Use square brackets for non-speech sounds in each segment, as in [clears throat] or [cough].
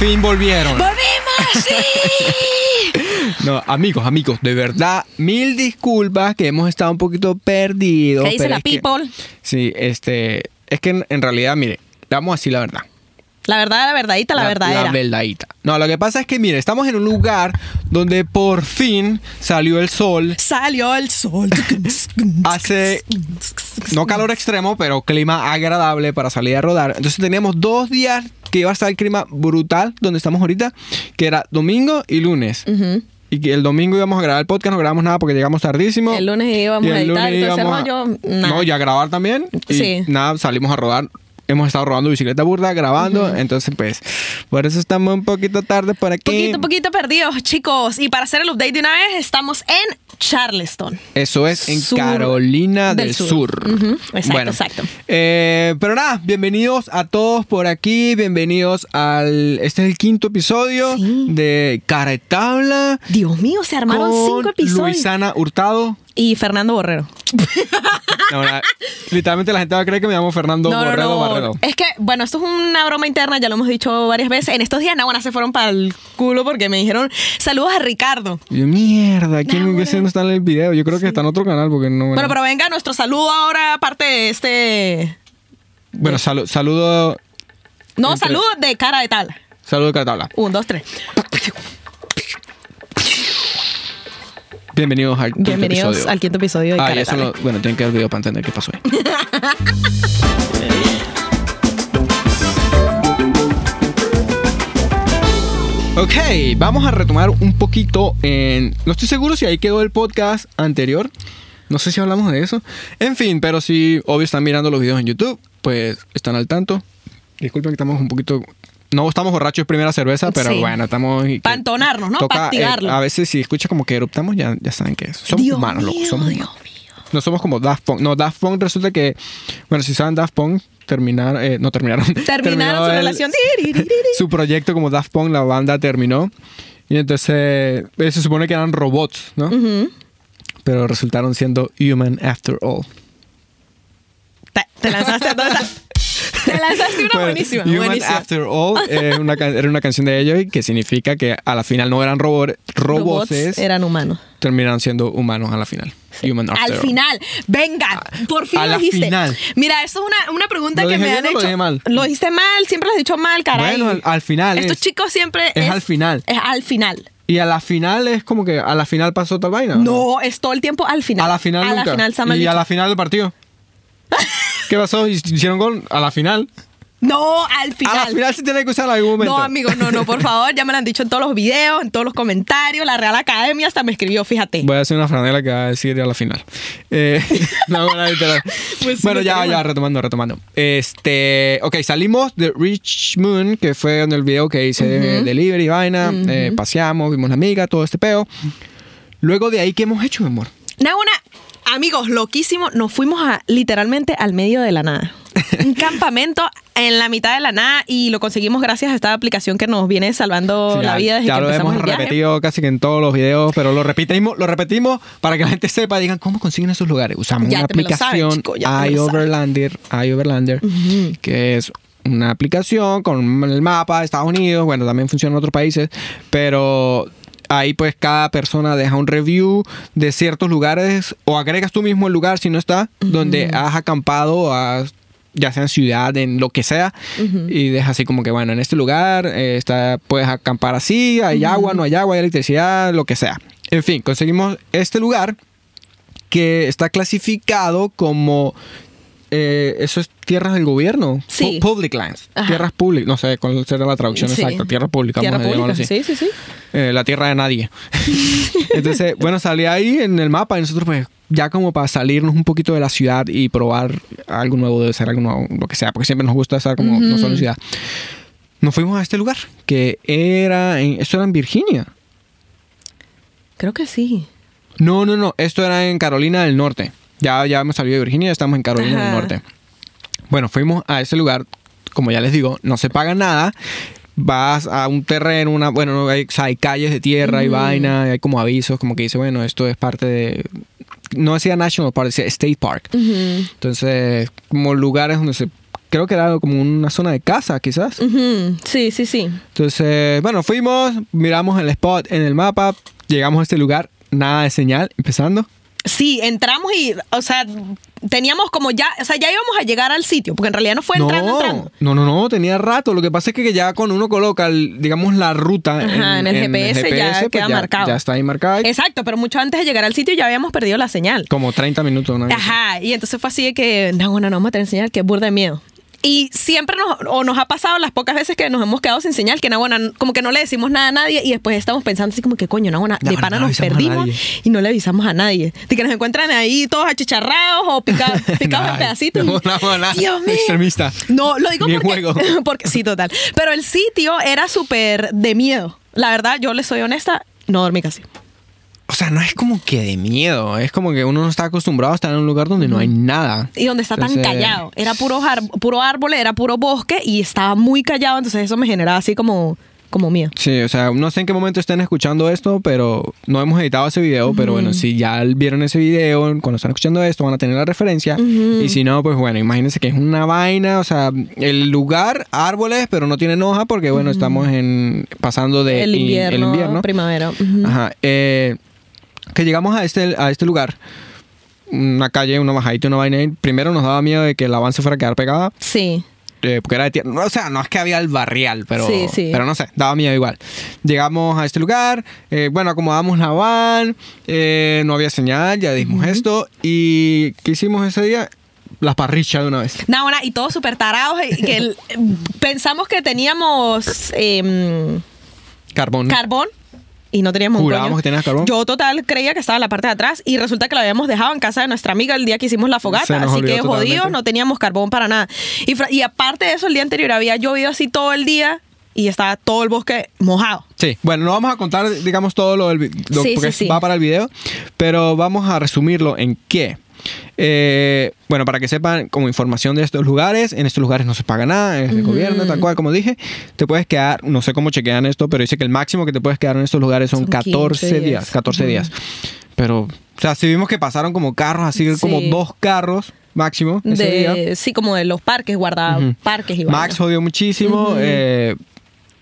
fin volvieron. ¡Volvimos! ¡Sí! [laughs] No, amigos, amigos, de verdad, mil disculpas que hemos estado un poquito perdidos. ¿Qué dice pero la que- people? sí, este, es que en, en realidad, mire, le vamos a decir la verdad. La verdad, la verdadita, la, verdadera. La verdadita. No, lo que pasa es que, mire, estamos en un lugar donde por fin salió el sol. Salió el sol. [laughs] Hace no calor extremo, pero clima agradable para salir a rodar. Entonces teníamos dos días que iba a estar el clima brutal donde estamos ahorita, que era domingo y lunes. Y que el domingo íbamos a grabar el podcast, no grabamos nada porque llegamos tardísimo. El lunes íbamos Y a el editar, lunes entonces nada. No, y a grabar también. Y Sí. nada, salimos a rodar. Hemos estado rodando bicicleta burda, grabando. Entonces, pues, por eso estamos un poquito tarde por aquí. Poquito, poquito perdidos, chicos. Y para hacer el update de una vez, estamos en Charleston. Eso es en Sur Carolina del, del Sur. Exacto, Bueno, exacto. eh, pero nada, bienvenidos a todos por aquí. Bienvenidos al. Este es el quinto episodio Sí. de Cara de Tabla. Dios mío, se armaron con cinco episodios. Luisana Hurtado. Y Fernando Borrero. No, la- literalmente la gente va a creer que me llamo Fernando Borrego Barredo. Es que, bueno, esto es una broma interna, ya lo hemos dicho varias veces. En estos días, Nahuana se fueron para el culo porque me dijeron saludos a Ricardo. Y yo, mierda, ¿quién ese no está en el video? Yo creo que está en otro canal porque no. Bueno, pero venga, nuestro saludo ahora, aparte de este. Bueno, salu- saludo. No, Entre- saludo de cara de tal. Saludo de Catabla. Un, dos, tres. Bienvenidos al quinto Bienvenidos episodio. al quinto episodio de Ah, y eso lo- bueno, tienen que ver el video para entender qué pasó ahí. [laughs] Ok, vamos a retomar un poquito en... No estoy seguro si ahí quedó el podcast anterior. No sé si hablamos de eso. En fin, pero si obvio están mirando los videos en YouTube, pues están al tanto. Disculpen que estamos un poquito... No estamos borrachos primera cerveza, pero Sí. bueno, estamos... y que Pa' entonarnos, ¿no? Pa' toca, eh, a veces si escucha como que eruptamos, ya, ya saben que es. Somos Dios humanos, loco, mío, somos Dios humanos. No somos como Daft Punk. No, Daft Punk resulta que, bueno, si saben Daft Punk, terminar, eh, no terminaron. [laughs] Terminaron su el- relación. Su proyecto como Daft Punk, la banda terminó. Y entonces eh, se supone que eran robots, ¿no? Pero resultaron siendo human after all. Te, te lanzaste ¿dónde está? Te lanzaste una Bueno, buenísima. Human buenísima. After All eh, una era una canción de ellos que significa que a la final no eran robot, robots, eran humanos. terminaron siendo humanos a la final. Human After Al All. final, venga, por fin a lo dijiste. final. Mira, esto es una, una pregunta ¿Lo que me han hecho. lo dije mal? Lo dijiste mal, siempre lo has dicho mal, caray. Bueno, al, al final Estos es. chicos siempre es al final. Es al final. Y a la final es como que a la final pasó tal vaina. ¿o No, es todo el tiempo al final. A la final A nunca. la final, Sam y a la final del partido. [laughs] ¿Qué pasó? ¿Hicieron gol? A la final. No, al final. A la final se tiene que usar algún momento. No, amigos, no, no, por favor, ya me lo han dicho en todos los videos, en todos los comentarios. La Real Academia hasta me escribió, fíjate. Voy a hacer una franela que va a decir a la final. Eh, [laughs] no. [laughs] Pues sí, bueno, ya, ya, retomando, retomando. Este, ok, salimos de Richmond, que fue en el video que hice de delivery, vaina. eh, paseamos, vimos la amiga, todo este peo. Luego de ahí, ¿qué hemos hecho, mi amor? Nada, una, amigos, loquísimo, nos fuimos a, literalmente al medio de la nada. [laughs] Un campamento en la mitad de la nada y lo conseguimos gracias a esta aplicación que nos viene salvando Sí, la vida desde ya que lo empezamos hemos el viaje. repetido casi que en todos los videos, pero lo repetimos, lo repetimos para que la gente sepa, digan cómo consiguen esos lugares. Usamos Ya una saben, aplicación chico, iOverlander, iOverlander, que es una aplicación con el mapa de Estados Unidos, bueno, también funciona en otros países, pero ahí pues cada persona deja un review de ciertos lugares o agregas tú mismo el lugar si no está, donde has acampado, has ya sea en ciudad, en lo que sea, y deja así como que, bueno, en este lugar eh, está, puedes acampar así, hay agua, no hay agua, hay electricidad, lo que sea. En fin, conseguimos este lugar que está clasificado como... eh, eso es tierras del gobierno. Sí. Pu- Public lands. Ajá. Tierras públicas. No sé cuál será la traducción Sí. exacta. Tierra pública. Tierra vamos a llamarlo pública, así. sí, sí, sí. Eh, la tierra de nadie. [laughs] Entonces, bueno, salí ahí en el mapa y nosotros pues ya como para salirnos un poquito de la ciudad y probar algo nuevo, debe ser algo nuevo, lo que sea, porque siempre nos gusta estar como no solo ciudad. Nos fuimos a este lugar, que era, en, esto era en Virginia. Creo que sí. No, no, no, esto era en Carolina del Norte. Ya, ya hemos salido de Virginia, estamos en Carolina del. Norte. Bueno, fuimos a ese lugar, como ya les digo, no se paga nada. Vas a un terreno, una, bueno, no, hay, o sea, hay calles de tierra y vaina, y hay como avisos, como que dice, bueno, esto es parte de, no decía National Park, decía State Park. Entonces, como lugares donde se creo que era como una zona de casa, quizás. Ujú, Sí, sí, sí. Entonces, bueno, fuimos, miramos el spot en el mapa, llegamos a este lugar, nada de señal, empezando. Sí, entramos y, o sea, teníamos como ya, o sea, ya íbamos a llegar al sitio, porque en realidad no fue entrando, entrando. no, no, no, tenía rato. Lo que pasa es que ya cuando uno coloca, el- digamos, la ruta Ajá, en el GPS ya queda marcado. Ya está ahí marcado. Exacto, pero mucho antes de llegar al sitio ya habíamos perdido la señal. Como 30 minutos, ¿no? Ajá, y entonces fue así de que, no, bueno, no vamos a tener señal, que es burda de miedo. Y siempre nos, o nos ha pasado las pocas veces que nos hemos quedado sin señal, que Nahuana, como que no le decimos nada a nadie y después estamos pensando así como que coño, Nahuana, de pana no nos perdimos y no le avisamos a nadie. De que nos encuentran ahí todos achicharrados o pica- [laughs] picados en pedacitos. no, Dios mío. extremista. No, lo digo porque, juego. [laughs] porque sí, total. Pero el sitio era súper de miedo. La verdad, yo le soy honesta, no dormí casi. O sea, no es como que de miedo, es como que uno no está acostumbrado a estar en un lugar donde no hay nada. Y donde está tan callado. Era puro, puro árbol, era puro bosque y estaba muy callado, entonces eso me generaba así como, como miedo. Sí, o sea, no sé en qué momento estén escuchando esto, pero no hemos editado ese video, pero bueno, si ya vieron ese video, cuando están escuchando esto van a tener la referencia. Y si no, pues bueno, imagínense que es una vaina, o sea, el lugar, árboles, pero no tienen hoja porque bueno, estamos en pasando de el invierno, el invierno. primavera. Ajá. eh, que llegamos a este, a este lugar, una calle, una bajadita, una vaina. Primero nos daba miedo de que el avance fuera a quedar pegada. Sí. eh, porque era de tierra. O sea, no es que había el barrial, pero, Sí, sí. pero no sé, daba miedo igual. Llegamos a este lugar, eh, bueno, acomodamos la van, eh, no había señal, ya dijimos esto. ¿Y qué hicimos ese día? Las parrillas de una vez. No, bueno, y todos súper tarados. que el- pensamos que teníamos em, Carbón. carbón y no teníamos un Jurábamos coño. que tenías carbón. Yo total creía que estaba en la parte de atrás y resulta que lo habíamos dejado en casa de nuestra amiga el día que hicimos la fogata. Así que jodidos, no teníamos carbón para nada. Y, y aparte de eso, el día anterior había llovido así todo el día y estaba todo el bosque mojado. Sí, bueno, no vamos a contar, digamos, todo lo, del, lo- Sí, porque sí, sí. va para el video, pero vamos a resumirlo en qué. Eh, bueno, para que sepan como información de estos lugares, en estos lugares no se paga nada, es el gobierno, tal cual, como dije, te puedes quedar, no sé cómo chequean esto, pero dice que el máximo que te puedes quedar en estos lugares son, Son 14 15 días, días. 14 días. Pero, o sea, si vimos que pasaron como carros, así como dos carros máximo ese día. De, sí, como de los parques, guarda Ujú. parques y Max jodió muchísimo. eh,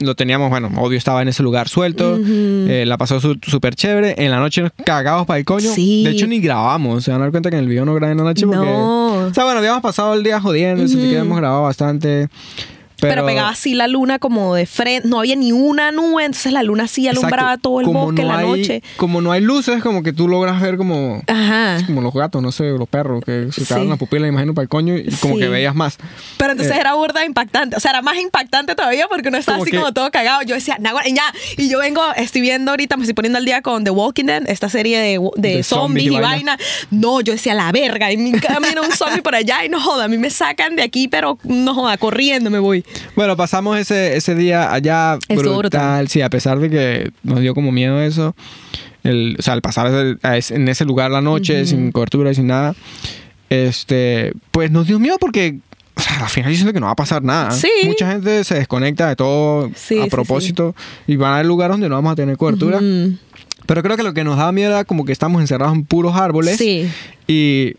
lo teníamos, bueno, obvio estaba en ese lugar suelto. eh, la pasó su- súper chévere. En la noche nos cagamos para el coño. Sí. De hecho, ni grabamos. Se van a dar cuenta que en el video no grabé en la noche porque. No. O sea, bueno, habíamos pasado el día jodiendo. sentí que habíamos grabado bastante. Pero, Pero, pegaba así la luna como de frente, no había ni una nube, entonces la luna sí alumbraba Exacto. todo el Como bosque en la hay- noche. Como no hay luces, como que tú logras ver como. Ajá. Como los gatos, no sé, los perros, que se Sí. abren la pupila, imagino, para el coño y como Sí. que veías más. Pero entonces Eh. era burda impactante. O sea, era más impactante todavía porque uno estaba Como así que- como todo cagado. Yo decía, "Nah, bueno, y ya. Y yo vengo, estoy viendo ahorita, me estoy poniendo al día con The Walking Dead, esta serie de, de De zombies zombies y vaina. vaina. No, yo decía, la verga. Y mi camino un zombie por allá y no joda, a mí me sacan de aquí, pero no joda, corriendo me voy. Bueno, pasamos ese, ese día allá brutal. brutal. Sí, a pesar de que nos dio como miedo eso. El, o sea, al pasar en ese lugar la noche, sin cobertura y sin nada. Este, pues nos dio miedo porque. O sea, al final yo siento que no va a pasar nada. Sí. Mucha gente se desconecta de todo Sí, a sí, propósito y van a haber lugares donde no vamos a tener cobertura. Mm, Pero creo que lo que nos da miedo era como que estamos encerrados en puros árboles. Sí. Y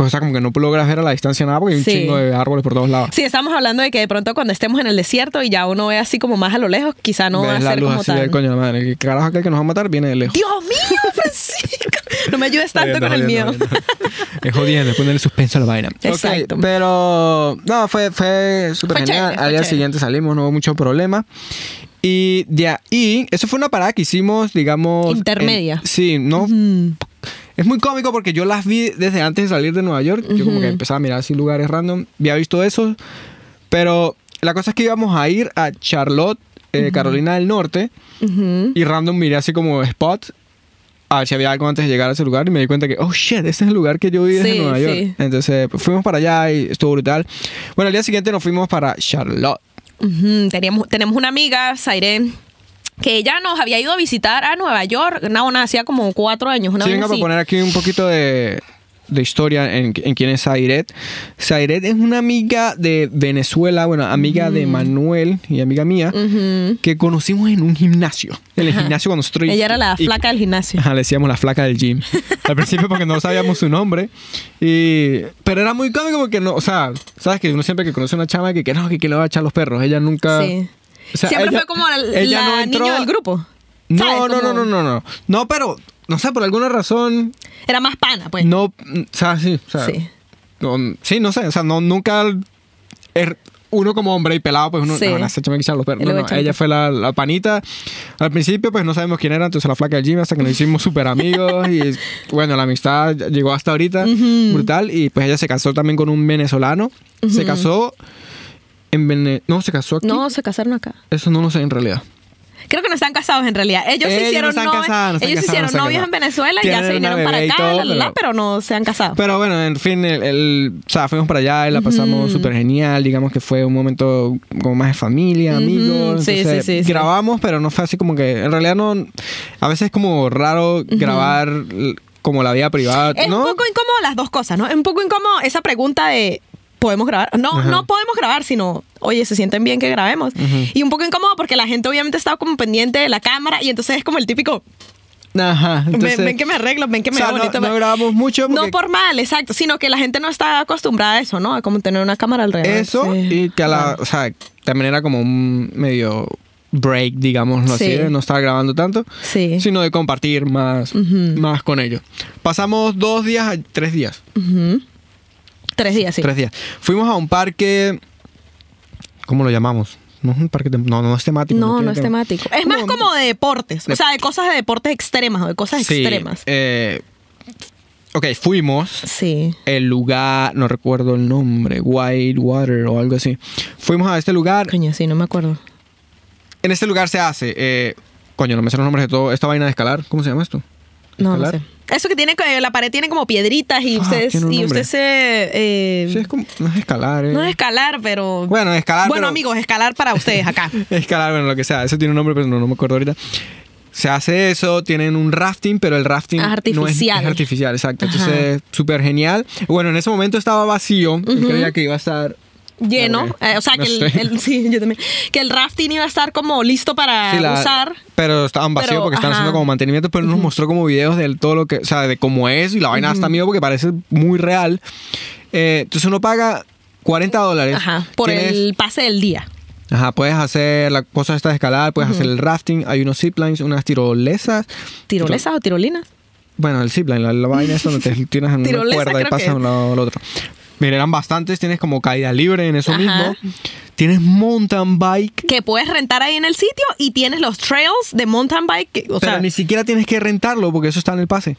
pues, o sea, como que no logras ver a la distancia nada porque hay un chingo de árboles por todos lados. Sí, estamos hablando de que de pronto cuando estemos en el desierto y ya uno ve así como más a lo lejos, quizá no va a Ves la ser luz como así coño de la madre. ¿Qué carajo aquel que nos va a matar? Viene de lejos. Dios mío, [laughs] Francisco. No me ayudes tanto con el miedo. [laughs] Es jodiendo, es ponerle suspenso a la vaina. Exacto. Ok, pero no, fue, fue súper genial. chévere, Al día siguiente salimos, no hubo mucho problema. Y de ahí, eso fue una parada que hicimos, digamos. Intermedia. en- sí, no. Mm. Es muy cómico porque yo las vi desde antes de salir de Nueva York. Yo como que empezaba a mirar así lugares random. Había visto eso. Pero la cosa es que íbamos a ir a Charlotte, eh, Carolina del Norte. Y random miré así como spot a ver si había algo antes de llegar a ese lugar y me di cuenta que, oh shit, ese es el lugar que yo vi desde Sí, Nueva York. sí. Entonces pues, fuimos para allá y estuvo brutal. Bueno, al día siguiente nos fuimos para Charlotte. Teníamos, tenemos una amiga, Sairen, que ella nos había ido a visitar a Nueva York. No, no, hacía como cuatro años. Una Sí, venga, para poner aquí un poquito de, de historia en, en quién es Sairet. Sairet es una amiga de Venezuela, bueno, amiga de Manuel y amiga mía, que conocimos en un gimnasio. En el gimnasio cuando estoy. Ella era la flaca del gimnasio. Ajá, le decíamos la flaca del gym. [laughs] Al principio porque no sabíamos su nombre. Y, pero era muy cómico porque no, o sea, sabes que uno siempre que conoce a una chama que, que no, que, que le va a echar los perros. Ella nunca. Sí. O sea, Siempre ella- fue como la, ella la no entró- niño del grupo. No, ¿Sabes? no, no, Como- no, no, no. No, pero, no sé, por alguna razón, Era más pana, pues. no, o sea, sí, o sea, Sí. no, sí, no sé, o sea, no, nunca, er- uno como hombre y pelado, pues uno, Sí. no, no, echar los perros. No, no, ella fue la, la panita. Al principio, pues no sabemos quién era, entonces la flaca del gym, hasta que nos hicimos súper amigos y bueno, la amistad llegó hasta ahorita, brutal. Y pues ella se casó también con un venezolano. Se casó en No, se casó aquí. No, se casaron acá. Eso no lo sé en realidad. Creo que no están casados en realidad. Ellos, se Ellos hicieron, novios- casados, no están ellos casados, hicieron no novios en. Venezuela y ya se vinieron para acá, todo, la, la, la, pero- no se han casado. Pero bueno, en fin, el, el- o sea, fuimos para allá y la pasamos súper genial. Digamos que fue un momento como más de familia, amigos. Sí, Entonces, sí, sí. Grabamos, pero no fue así como que. En realidad, no. A veces es como raro grabar como la vida privada. es ¿no? un poco incómodo las dos cosas, ¿no? Es un poco incómodo esa pregunta de ¿podemos grabar? No, Ajá. no podemos grabar, sino, oye, ¿se sienten bien que grabemos? Y un poco incómodo porque la gente obviamente estaba como pendiente de la cámara y entonces es como el típico, Ajá. ven- entonces- ven, que me arreglo, ven que me o sea, no, no grabamos mucho. No por mal, exacto, sino que la gente no está acostumbrada a eso, ¿no? A como tener una cámara alrededor. Eso Sí. y que a la. Claro. O sea, también era como un medio break, digámoslo así, Sí. de no estar grabando tanto. Sí. Sino de compartir más, más con ellos. Pasamos dos días, a- tres días. Tres días, sí. Tres días. Fuimos a un parque. ¿Cómo lo llamamos? No es un parque. No, no es temático. No, no es tema. temático. Es más como de deportes. De- O sea, de cosas de deportes extremas o de cosas Sí, extremas. eh, ok, fuimos. Sí. El lugar, no recuerdo el nombre, White Water o algo así. Fuimos a este lugar. Coño, sí, no me acuerdo. En este lugar se hace. eh, coño, no me sé los nombres de todo. Esta vaina de escalar. ¿Cómo se llama esto? No, no sé. Eso que tiene, que- la pared tiene como piedritas y Ah, ustedes, y usted se... eh, Sí, es como. No es escalar. eh. no es escalar, pero... Bueno, escalar. Bueno, pero- amigos, escalar para ustedes acá. [laughs] Escalar, bueno, lo que sea. Eso tiene un nombre, pero no, no me acuerdo ahorita. Se hace eso, tienen un rafting, pero el rafting Ah, no es- artificial. es, artificial, exacto. Ajá. Entonces, súper genial. Bueno, en ese momento estaba vacío. Creía que iba a estar Lleno. Eh, o sea, No que el, [laughs] sí, yo también. Que el rafting iba a estar como listo para Sí, la- usar. Pero estaban vacíos Pero, porque están ajá. haciendo como mantenimiento, pero nos mostró como videos de todo lo que, o sea, de cómo es y la vaina está miedo porque parece muy real. Eh, entonces uno paga 40 dólares. Ajá. Por Tienes- el pase del día. Ajá, puedes hacer la cosa esta de escalar, puedes hacer el rafting, hay unos ziplines, unas tirolesas. ¿Tirolesas o tirolinas? Bueno, el zipline, la, la vaina es donde te [laughs] tienes en una cuerda y pasas de un lado al otro. Mira, eran bastantes, tienes como caída libre en eso Ajá. mismo. Tienes mountain bike, Que puedes rentar ahí en el sitio y tienes los trails de mountain bike. que- o pero sea, ni siquiera tienes que rentarlo porque eso está en el pase.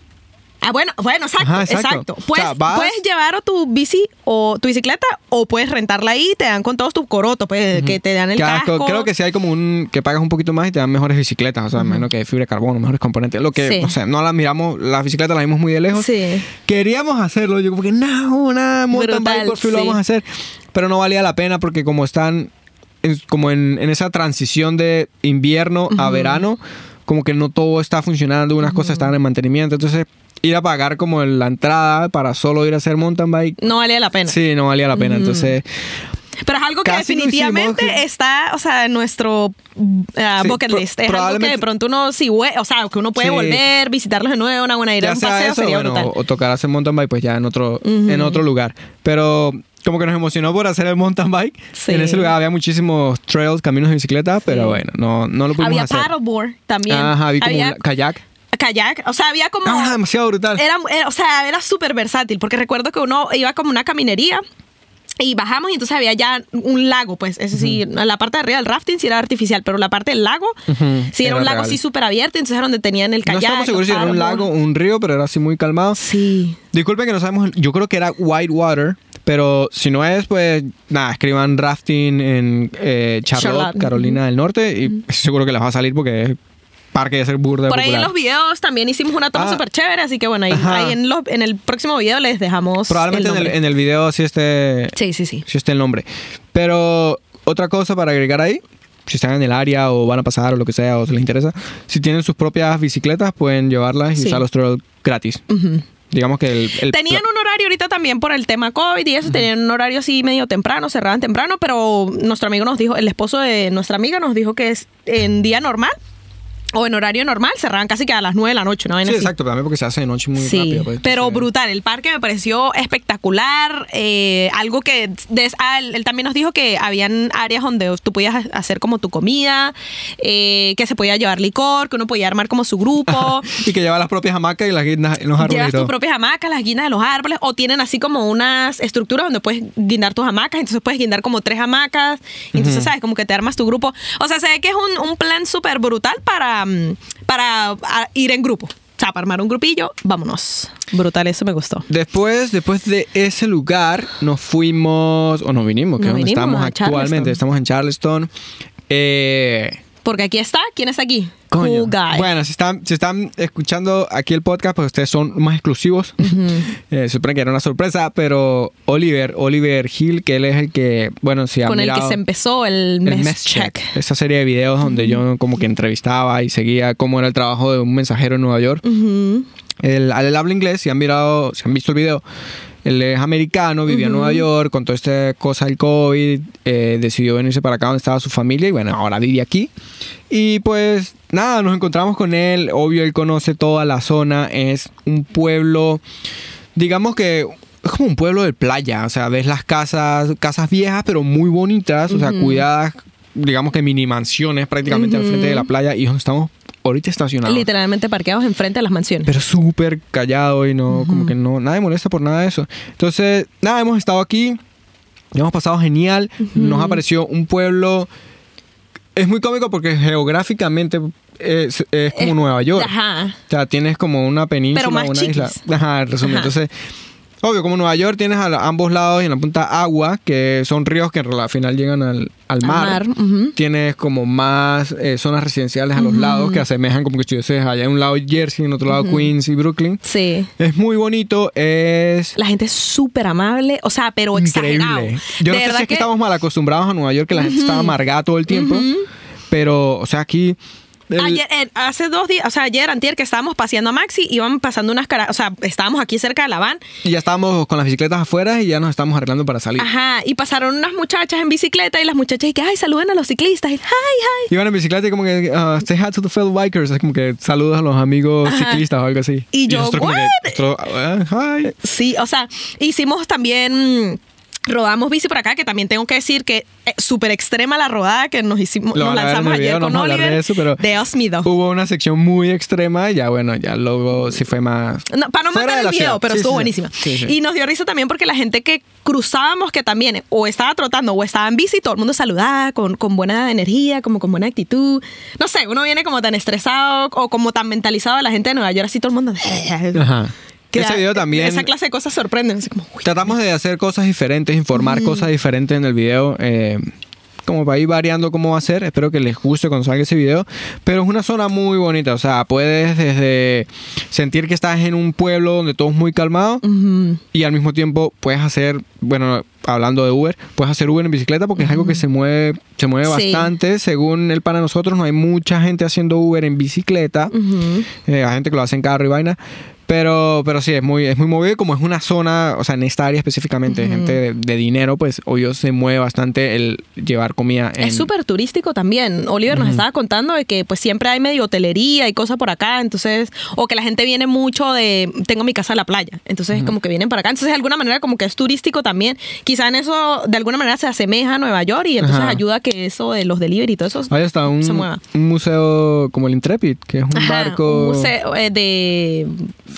Ah, bueno, bueno, exacto, Ajá, exacto. exacto. O Puedes, sea, vas- puedes llevar o tu bici o tu bicicleta o puedes rentarla ahí y te dan con todos tus corotos, pues, que te dan el hagas- casco. Creo que sí hay como un que pagas un poquito más y te dan mejores bicicletas, o sea, menos que fibra de carbono, mejores componentes. Lo que, Sí. o sea, no las miramos, las bicicletas las vimos muy de lejos. Sí. Queríamos hacerlo, yo como que no, nada, mountain Brutal, bike por fin lo sí. vamos a hacer, pero no valía la pena porque como están en- como en, en esa transición de invierno a verano, como que no todo está funcionando, unas cosas están en mantenimiento, entonces ir a pagar como la entrada para solo ir a hacer mountain bike, No valía la pena. sí, no valía la pena, entonces Pero es algo que definitivamente está, o sea, en nuestro uh, Sí, bucket list. Es algo que de pronto uno sí, o sea, que uno puede Sí. volver, visitarlos de nuevo, una buena idea, ya un paseo eso, sería bueno, brutal. o, tocar hacer mountain bike, pues ya en otro, en otro lugar. Pero como que nos emocionó por hacer el mountain bike. Sí. En ese lugar había muchísimos trails, caminos de bicicleta, pero bueno, no, no lo pudimos Había hacer. paddleboard también. Ajá, había como había un kayak. Kayak, o sea, había como Ah, demasiado brutal. era, era- o sea, era súper versátil, porque recuerdo que uno iba como una caminería y bajamos y entonces había ya un lago, pues, es decir, la parte de arriba del rafting sí era artificial, pero la parte del lago Ujú, sí era, era un lago real. así súper abierto, entonces era donde tenían el no kayak. estamos seguros si era un lago un río, pero era así muy calmado. Sí. Disculpen que no sabemos, yo creo que era White Water, pero si no es, pues nada, escriban rafting en eh, Charlotte, Charlotte. Carolina del Norte, y seguro que les va a salir porque es parque de ser burda Por ahí en los videos también hicimos una toma Ah. súper chévere, así que bueno, ahí, ahí en, los- en el próximo video les dejamos. Probablemente el en, el, en el video sí esté, Sí, sí, sí. sí esté el nombre. Pero otra cosa para agregar ahí, si están en el área o van a pasar o lo que sea o se les interesa, si tienen sus propias bicicletas pueden llevarlas y Sí. usar los trails gratis. Ujú. digamos que el... el Tenían un horario ahorita también por el tema COVID y eso, tenían un horario así medio temprano, cerraban temprano, pero nuestro amigo nos dijo, el esposo de nuestra amiga nos dijo que es en día normal o en horario normal, cerraban casi que a las 9 de la noche, ¿no? Sí, exacto, también porque se hace de noche muy Sí, rápido. pues, pero entonces- brutal. El parque me pareció espectacular. eh, algo que des- ah, él, él también nos dijo que habían áreas donde tú podías hacer como tu comida, eh, que se podía llevar licor, que uno podía armar como su grupo. [laughs] y que lleva las propias hamacas y las guindas en los árboles. Llevas tus propias hamacas, las guindas de los árboles, o tienen así como unas estructuras donde puedes guindar tus hamacas, entonces puedes guindar como tres hamacas, entonces, ¿sabes? Como que te armas tu grupo. O sea, se ve que es un, un plan súper brutal para, mm, para ir en grupo. O sea, para armar un grupillo, vámonos. Brutal, eso me gustó. Después, después de ese lugar, nos fuimos, o nos vinimos, que es donde vinimos estamos actualmente. Estamos en Charleston. Eh, Porque aquí está, ¿quién está aquí? coño. Cool guy. Bueno, si están, si están escuchando aquí el podcast, pues ustedes son más exclusivos. [laughs] Eh, se supone que era una sorpresa, pero Oliver, Oliver Hill, que él es el que, bueno, si han Con el que mirado se empezó el el mes, Mess check. Check, esa serie de videos donde yo como que entrevistaba y seguía cómo era el trabajo de un mensajero en Nueva York. Ujú. Él, él habla inglés, si han mirado, si han visto el video, él es americano, vivía en Nueva York, con toda esta cosa del COVID, eh, decidió venirse para acá donde estaba su familia y bueno, ahora vive aquí. Y pues nada, nos encontramos con él, obvio él conoce toda la zona, es un pueblo, digamos que es como un pueblo de playa, o sea, ves las casas, casas viejas pero muy bonitas, o sea, cuidadas, digamos que mini mansiones prácticamente al frente de la playa. Y donde estamos ahorita estacionados. Literalmente parqueados enfrente de las mansiones. Pero súper callado y no, como que no, nadie molesta por nada de eso. Entonces, nada, hemos estado aquí, hemos pasado genial, nos apareció un pueblo, es muy cómico porque geográficamente es, es como Eh, Nueva York. Ajá. O sea, tienes como una península, Pero más una chiquis. isla. Ajá, en resumen. Ajá. Entonces, obvio, como Nueva York tienes a la- ambos lados y en la punta agua, que son ríos que al final llegan al, mar. Tienes como más eh, zonas residenciales a los lados que asemejan como que estuvieses allá en un lado Jersey, en otro lado Queens y Brooklyn. Sí. Es muy bonito, es La gente es súper amable, o sea, pero exagerado. increíble. Yo no sé si es que, estamos mal acostumbrados a Nueva York, que la gente está amargada todo el tiempo, pero, o sea, aquí... el- Ayer, eh, hace dos días, o sea, ayer, antier, que estábamos paseando a Maxi, iban pasando unas caras, o sea, estábamos aquí cerca de la van, y ya estábamos con las bicicletas afuera y ya nos estamos arreglando para salir. ajá, y pasaron unas muchachas en bicicleta y las muchachas y que, ay, saluden a los ciclistas, y, hi, hi. Iban en bicicleta y como que, uh, say hi to the fellow bikers, es como que saludos a los amigos Ajá. ciclistas o algo así. Y yo, nosotros como que, nosotros, "Ah, hi. Sí, o sea, hicimos también... Rodamos bici por acá, que también tengo que decir que es súper extrema la rodada que nos hicimos, Lo nos lanzamos video, ayer no con Oliver. de eso, pero- Dios mío. Hubo una sección muy extrema y ya bueno, ya luego sí fue más... No, para no matar el video, pero Sí, estuvo sí, buenísima. Sí. Y nos dio risa también porque la gente que cruzábamos, que también o estaba trotando o estaba en bici, todo el mundo saludaba con, con buena energía, como con buena actitud. No sé, uno viene como tan estresado o como tan mentalizado de la gente de Nueva York, así todo el mundo. [laughs] Ajá. Que Ese video también... Esa clase de cosas sorprenden. así como, uy. Tratamos de hacer cosas diferentes, informar cosas diferentes en el video. eh, como para ir variando cómo va a ser. Espero que les guste cuando salga ese video. Pero es una zona muy bonita. O sea, puedes desde sentir que estás en un pueblo donde todo es muy calmado. Y al mismo tiempo puedes hacer, bueno, hablando de Uber, puedes hacer Uber en bicicleta porque es algo que se mueve, se mueve Sí. bastante. Según él para nosotros, no hay mucha gente haciendo Uber en bicicleta. Eh, hay gente que lo hace en carro y vaina. Pero, pero sí, es muy, es muy movido. Como es una zona, o sea, en esta área específicamente, gente de, de dinero, pues obvio se mueve bastante el llevar comida en. Es súper turístico también. Oliver nos estaba contando de que pues siempre hay medio hotelería y cosas por acá, entonces, o que la gente viene mucho de, tengo mi casa a la playa, entonces como que vienen para acá, entonces de alguna manera como que es turístico también. Quizá en eso de alguna manera se asemeja a Nueva York y entonces ayuda a que eso de los delivery y todo eso Ahí está un, se mueva. un museo como el Intrepid, que es un Ajá, barco. un museo eh, de...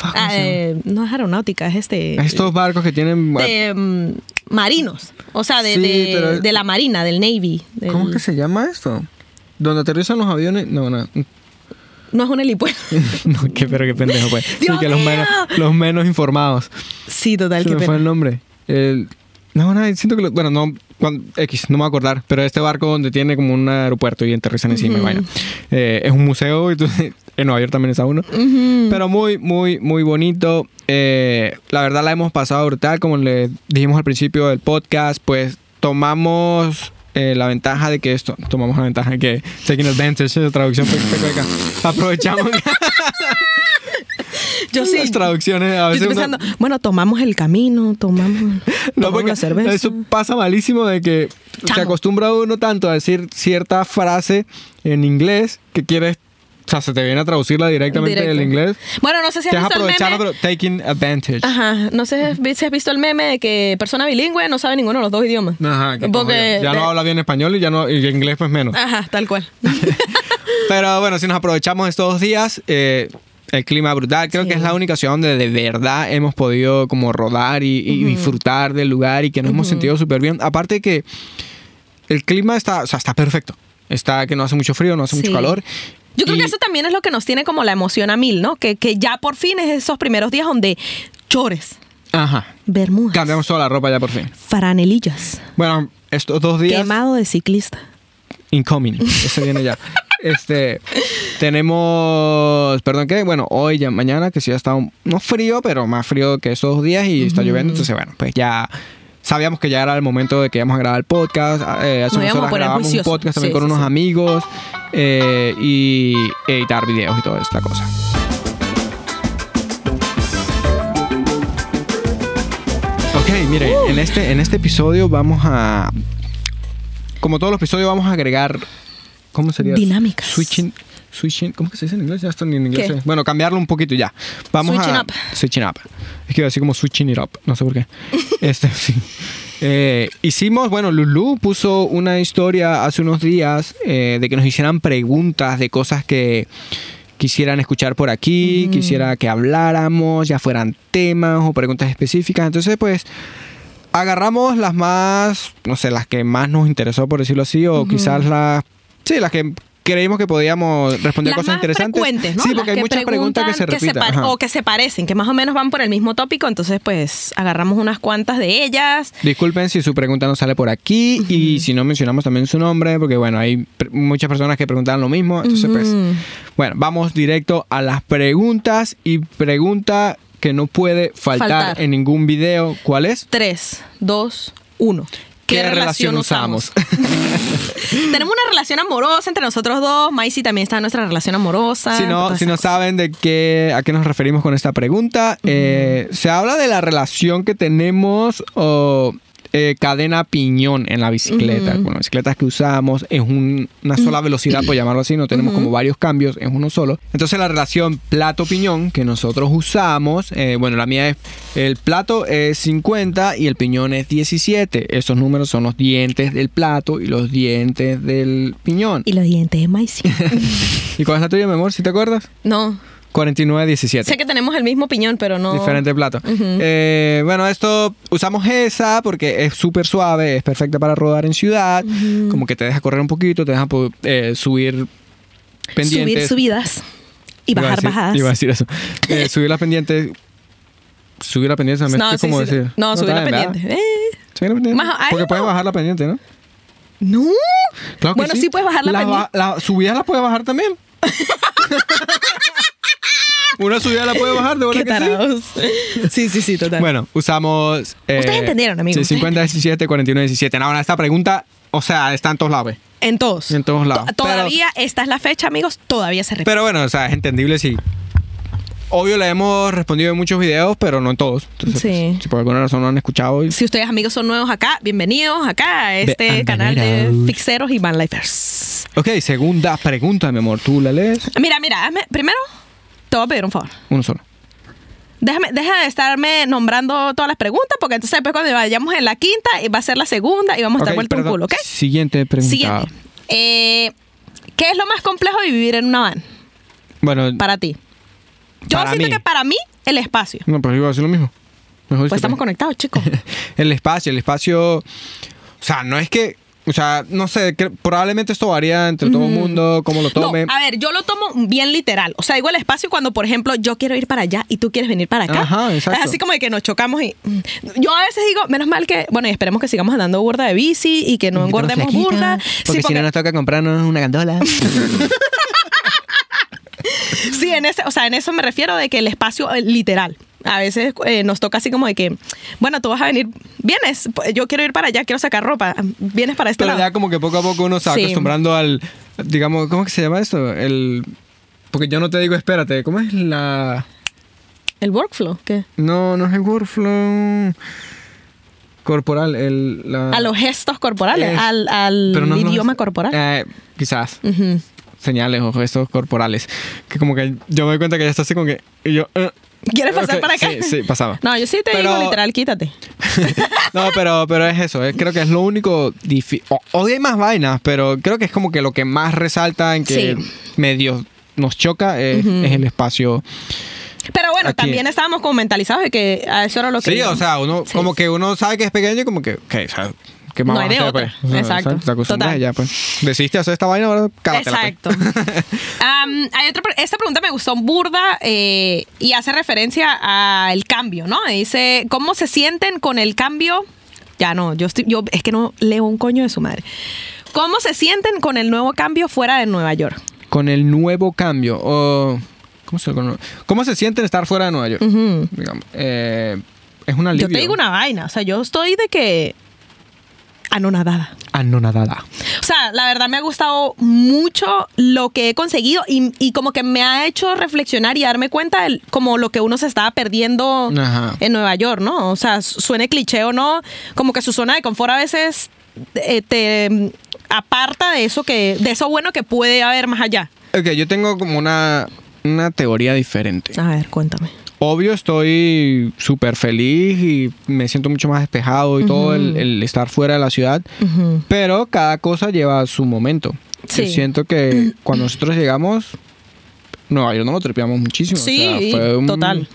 Fuck, ah, ¿cómo se eh, no es aeronáutica, es este... Estos barcos que tienen. de mm, marinos, o sea, de, Sí, de- pero- de la marina, del Navy. del- ¿Cómo es que se llama esto? Donde aterrizan los aviones. No, no. No es un helipuerto. [laughs] no, qué, pero qué pendejo, pues. [laughs] Sí, ¡Dios que los menos, los menos informados. sí, total, Se qué me fue el nombre. El, no, no, siento que lo- bueno, no, cuan- X, no me voy a acordar, pero este barco donde tiene como un aeropuerto y aterrizan encima y Ujú. vaina. Eh, es un museo, y entonces, [laughs] en Nueva York también está uno. Ujú. Pero muy, muy, muy bonito. Eh, la verdad la hemos pasado brutal, como le dijimos al principio del podcast, pues tomamos eh, la ventaja de que esto, tomamos la ventaja de que taking advantage, la traducción acá. Aprovechamos. [laughs] Yo sí. Las traducciones a Yo veces uno- bueno, tomamos el camino, tomamos, [laughs] No, tomamos la cerveza. eso pasa malísimo de que se Chamo. acostumbra uno tanto a decir cierta frase en inglés que quieres, o sea, se te viene a traducirla directamente Directo. del inglés. Bueno, no sé si has visto el meme. pero taking advantage. Ajá, no sé si has visto el meme de que persona bilingüe no sabe ninguno de los dos idiomas. Ajá, que Porque ya de- no habla bien español y ya no y inglés pues menos. Ajá, tal cual. [laughs] Pero bueno, si nos aprovechamos estos dos días, eh, el clima brutal, creo Sí. que es la única ciudad donde de verdad hemos podido como rodar y, y disfrutar del lugar y que nos hemos sentido súper bien. Aparte que el clima está, o sea, está perfecto. Está que no hace mucho frío, no hace mucho calor. Yo creo Y- que eso también es lo que nos tiene como la emoción a mil, ¿no? Que, que ya por fin es esos primeros días donde chores, Ajá. bermudas, Cambiamos toda la ropa ya por fin. franelillas, Bueno, estos dos días... quemado de ciclista. Incoming. [laughs] Ese viene ya. Este, tenemos, perdón, ¿qué? Bueno, hoy, ya mañana, que sí ha estado, no frío, pero más frío que estos dos días y está lloviendo. Entonces, bueno, pues ya sabíamos que ya era el momento de que íbamos a grabar el podcast. Eh, hace unas horas grabamos un podcast también Sí, con sí, unos sí. amigos eh, y editar videos y toda esta cosa. Ok, mire, Uh. en, este, en este episodio vamos a. Como todos los episodios, vamos a agregar. ¿Cómo sería? Dinámicas. Switching. Switching. ¿Cómo que se dice en inglés? Ya esto ni en inglés. Bueno, cambiarlo un poquito ya. Vamos Switching a. up. Switching up. Es que iba a decir como switching it up. No sé por qué. [laughs] este, sí. Eh, hicimos, bueno, Lulu puso una historia hace unos días eh, de que nos hicieran preguntas de cosas que quisieran escuchar por aquí, quisiera que habláramos, ya fueran temas o preguntas específicas. Entonces, pues, agarramos las más, no sé, las que más nos interesó, por decirlo así, o quizás las, sí, las que creímos que podíamos responder Las cosas más interesantes. frecuentes, ¿no? Sí, Las porque hay muchas preguntas que se repiten. o que se parecen, que más o menos van por el mismo tópico, entonces pues agarramos unas cuantas de ellas. Disculpen si su pregunta no sale por aquí y si no mencionamos también su nombre, porque bueno, hay muchas personas que preguntan lo mismo. Entonces, pues, bueno, vamos directo a las preguntas y pregunta que no puede faltar, Faltar. en ningún video. ¿Cuál es? Tres, dos, uno. ¿Qué, relación usamos? [laughs] Tenemos una relación amorosa entre nosotros dos. Maisy también está en nuestra relación amorosa. si no, si no saben de qué, a qué nos referimos con esta pregunta, eh, se habla de la relación que tenemos o eh, cadena piñón en la bicicleta. Con las bicicletas que usamos es un- una sola velocidad, por llamarlo así, no tenemos como varios cambios, es uno solo. Entonces la relación plato-piñón que nosotros usamos, eh, bueno, la mía es, el plato es 50 y el piñón es 17. Esos números son los dientes del plato y los dientes del piñón. Y los dientes de Maisy. [laughs] ¿Y cuál es la tuya, mi amor? ¿Si te acuerdas? no. 49-17. Sé que tenemos el mismo piñón, pero no. Diferente plato. Eh, bueno, esto usamos esa porque es súper suave, es perfecta para rodar en ciudad. Como que te deja correr un poquito, te deja eh, subir pendientes. Subir subidas y Iba bajar decir- bajadas. Iba a decir eso. Eh, [laughs] subir las pendientes. Subir la pendiente también. No, ¿qué sí, cómo sí. decir? No, subir la pendiente. Subir la pendiente. Más- porque no. puedes bajar la pendiente, ¿no? no. Claro que Bueno, sí puedes bajar la pendiente. La subida la puedes bajar también. [laughs] Una subida la puede bajar, de verdad Qué que sí. tarados. Sí, sí, sí, total. Bueno, usamos. eh, Ustedes entendieron, amigos, Sí, ustedes 50, 17, 41, 17. Ahora, esta pregunta, o sea, está en todos lados. en todos. En todos lados. To- Todavía, esta es la fecha, amigos, todavía se repite. Pero bueno, o sea, es entendible si. Obvio, le hemos respondido en muchos videos, pero no en todos. Entonces, Sí. pues, si por alguna razón no han escuchado. y- Si ustedes amigos son nuevos acá, bienvenidos acá a este canal de Fixeros y Vanlifers. Ok, segunda pregunta, mi amor. ¿Tú la lees? Mira, mira, hazme- primero te voy a pedir un favor. Uno solo. Déjame, deja de estarme nombrando todas las preguntas, porque entonces después cuando vayamos en la quinta eh, va a ser la segunda y vamos a estar Ok, vuelto un perdón. culo, ¿ok? Siguiente pregunta. Siguiente. Eh, ¿Qué es lo más complejo de vivir en una van Bueno, para ti? Yo Para siento mí. que para mí el espacio. no, pues iba a decir lo mismo. Mejor Pues estamos conectados, chicos. [laughs] el espacio, el espacio. O sea, no es que. O sea, no sé, que probablemente esto varía entre todo el mundo, cómo lo tome. No, a ver, yo lo tomo bien literal. O sea, digo el espacio cuando, por ejemplo, yo quiero ir para allá y tú quieres venir para acá. Ajá, exacto. Es así como de que nos chocamos y... mm, Yo a veces digo, menos mal que... Bueno, y esperemos que sigamos andando burda de bici y que no engordemos burda. Porque, Sí, si no nos toca comprarnos una gandola. [laughs] Sí, en ese, o sea, en eso me refiero de que el espacio eh, literal. A veces eh, nos toca así como de que, bueno, tú vas a venir, vienes, yo quiero ir para allá, quiero sacar ropa, vienes para este Pero lado. ya como que poco a poco uno se va Sí. acostumbrando al, digamos, ¿cómo es que se llama esto? El, porque yo no te digo espérate, ¿cómo es la... ¿El workflow? ¿Qué? No, no es el workflow corporal, el, la- A los gestos corporales, Es- al, al no los- idioma corporal. Eh, quizás. Señales o gestos corporales. Que como que yo me doy cuenta que ya está así como que... Y yo... eh, ¿Quieres pasar ok, para acá? Sí, sí, pasaba. No, yo sí te Pero- digo literal, quítate. [laughs] no, pero, pero es eso. Creo que es lo único difícil. Hoy hay más vainas, pero creo que es como que lo que más resalta en que Sí. medio nos choca es, Ujú. es el espacio. Pero bueno, Aquí. también estábamos como mentalizados de que a eso era lo que... Sí, o sea, uno Sí. como que uno sabe que es pequeño y como que, ok, o sea, ¿qué más No hay de hacer, otra. pues? Exacto. Te acostumbras ya, pues. Decidiste hacer esta vaina, ahora cágatela, pues. Exacto. [laughs] Hay otra, esta pregunta me gustó burda eh, y hace referencia al cambio, ¿no? Dice, ¿cómo se sienten con el cambio? Ya no, yo, estoy, yo es que no leo un coño de su madre. ¿Cómo se sienten con el nuevo cambio fuera de Nueva York? Con el nuevo cambio, o... ¿Cómo se, ¿Cómo se sienten estar fuera de Nueva York? Digamos, eh, es un alivio. Yo te digo una vaina, o sea, yo estoy de que anonadada. Anonadada. O sea, la verdad me ha gustado mucho lo que he conseguido y, y como que me ha hecho reflexionar y darme cuenta de como lo que uno se estaba perdiendo Ajá. en Nueva York, ¿no? O sea, su- suene cliché o no, como que su zona de confort a veces eh, te mm, aparta de eso que de eso bueno que puede haber más allá. Ok, yo tengo como una, una teoría diferente. A ver, cuéntame. Obvio, estoy súper feliz y me siento mucho más despejado y todo el, el estar fuera de la ciudad. Pero cada cosa lleva su momento. Sí. Yo siento que [clears throat] cuando nosotros llegamos, Nueva York no lo trepeamos muchísimo. o Sí, sea, fue un- total.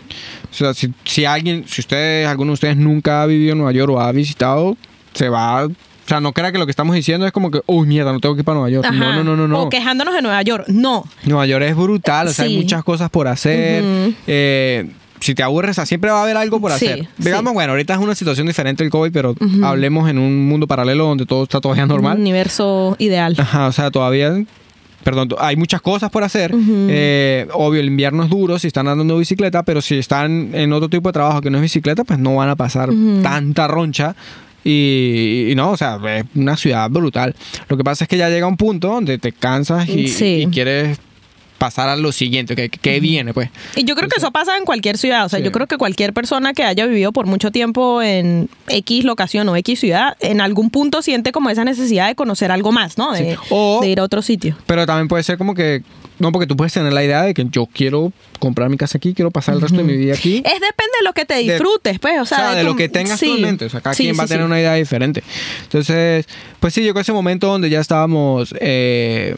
O sea, si, si alguien, si ustedes, alguno de ustedes nunca ha vivido en Nueva York o ha visitado, se va. O sea, no crea que lo que estamos diciendo es como que, uy, mierda, no tengo que ir para Nueva York. Ajá. No, no, no, no. no. O quejándonos de Nueva York. No. Nueva York es brutal, o sea, hay muchas cosas por hacer. Eh, si te aburres, o sea, siempre va a haber algo por hacer. sí. Digamos, bueno, ahorita es una situación diferente el COVID, pero hablemos en un mundo paralelo donde todo está todavía Un normal. universo ideal. Ajá, o sea, todavía, perdón, hay muchas cosas por hacer. Eh, obvio, el invierno es duro si están andando en bicicleta, pero si están en otro tipo de trabajo que no es bicicleta, pues no van a pasar tanta roncha. Y, y no, o sea, es una ciudad brutal. Lo que pasa es que ya llega un punto donde te cansas y, Sí. y quieres pasar a lo siguiente, que, que viene, pues. Y yo creo que eso pasa en cualquier ciudad. O sea, Sí. yo creo que cualquier persona que haya vivido por mucho tiempo en X locación o X ciudad, en algún punto siente como esa necesidad de conocer algo más, ¿no? De, Sí. O- de ir a otro sitio. Pero también puede ser como que, no, porque tú puedes tener la idea de que yo quiero comprar mi casa aquí, quiero pasar el resto de mi vida aquí. Es depende de lo que te disfrutes, pues. O O sea, de lo que tengas sí. actualmente. O sea, cada Sí, quien va a tener sí. una idea diferente. Entonces, pues sí, llegó ese momento donde ya estábamos eh,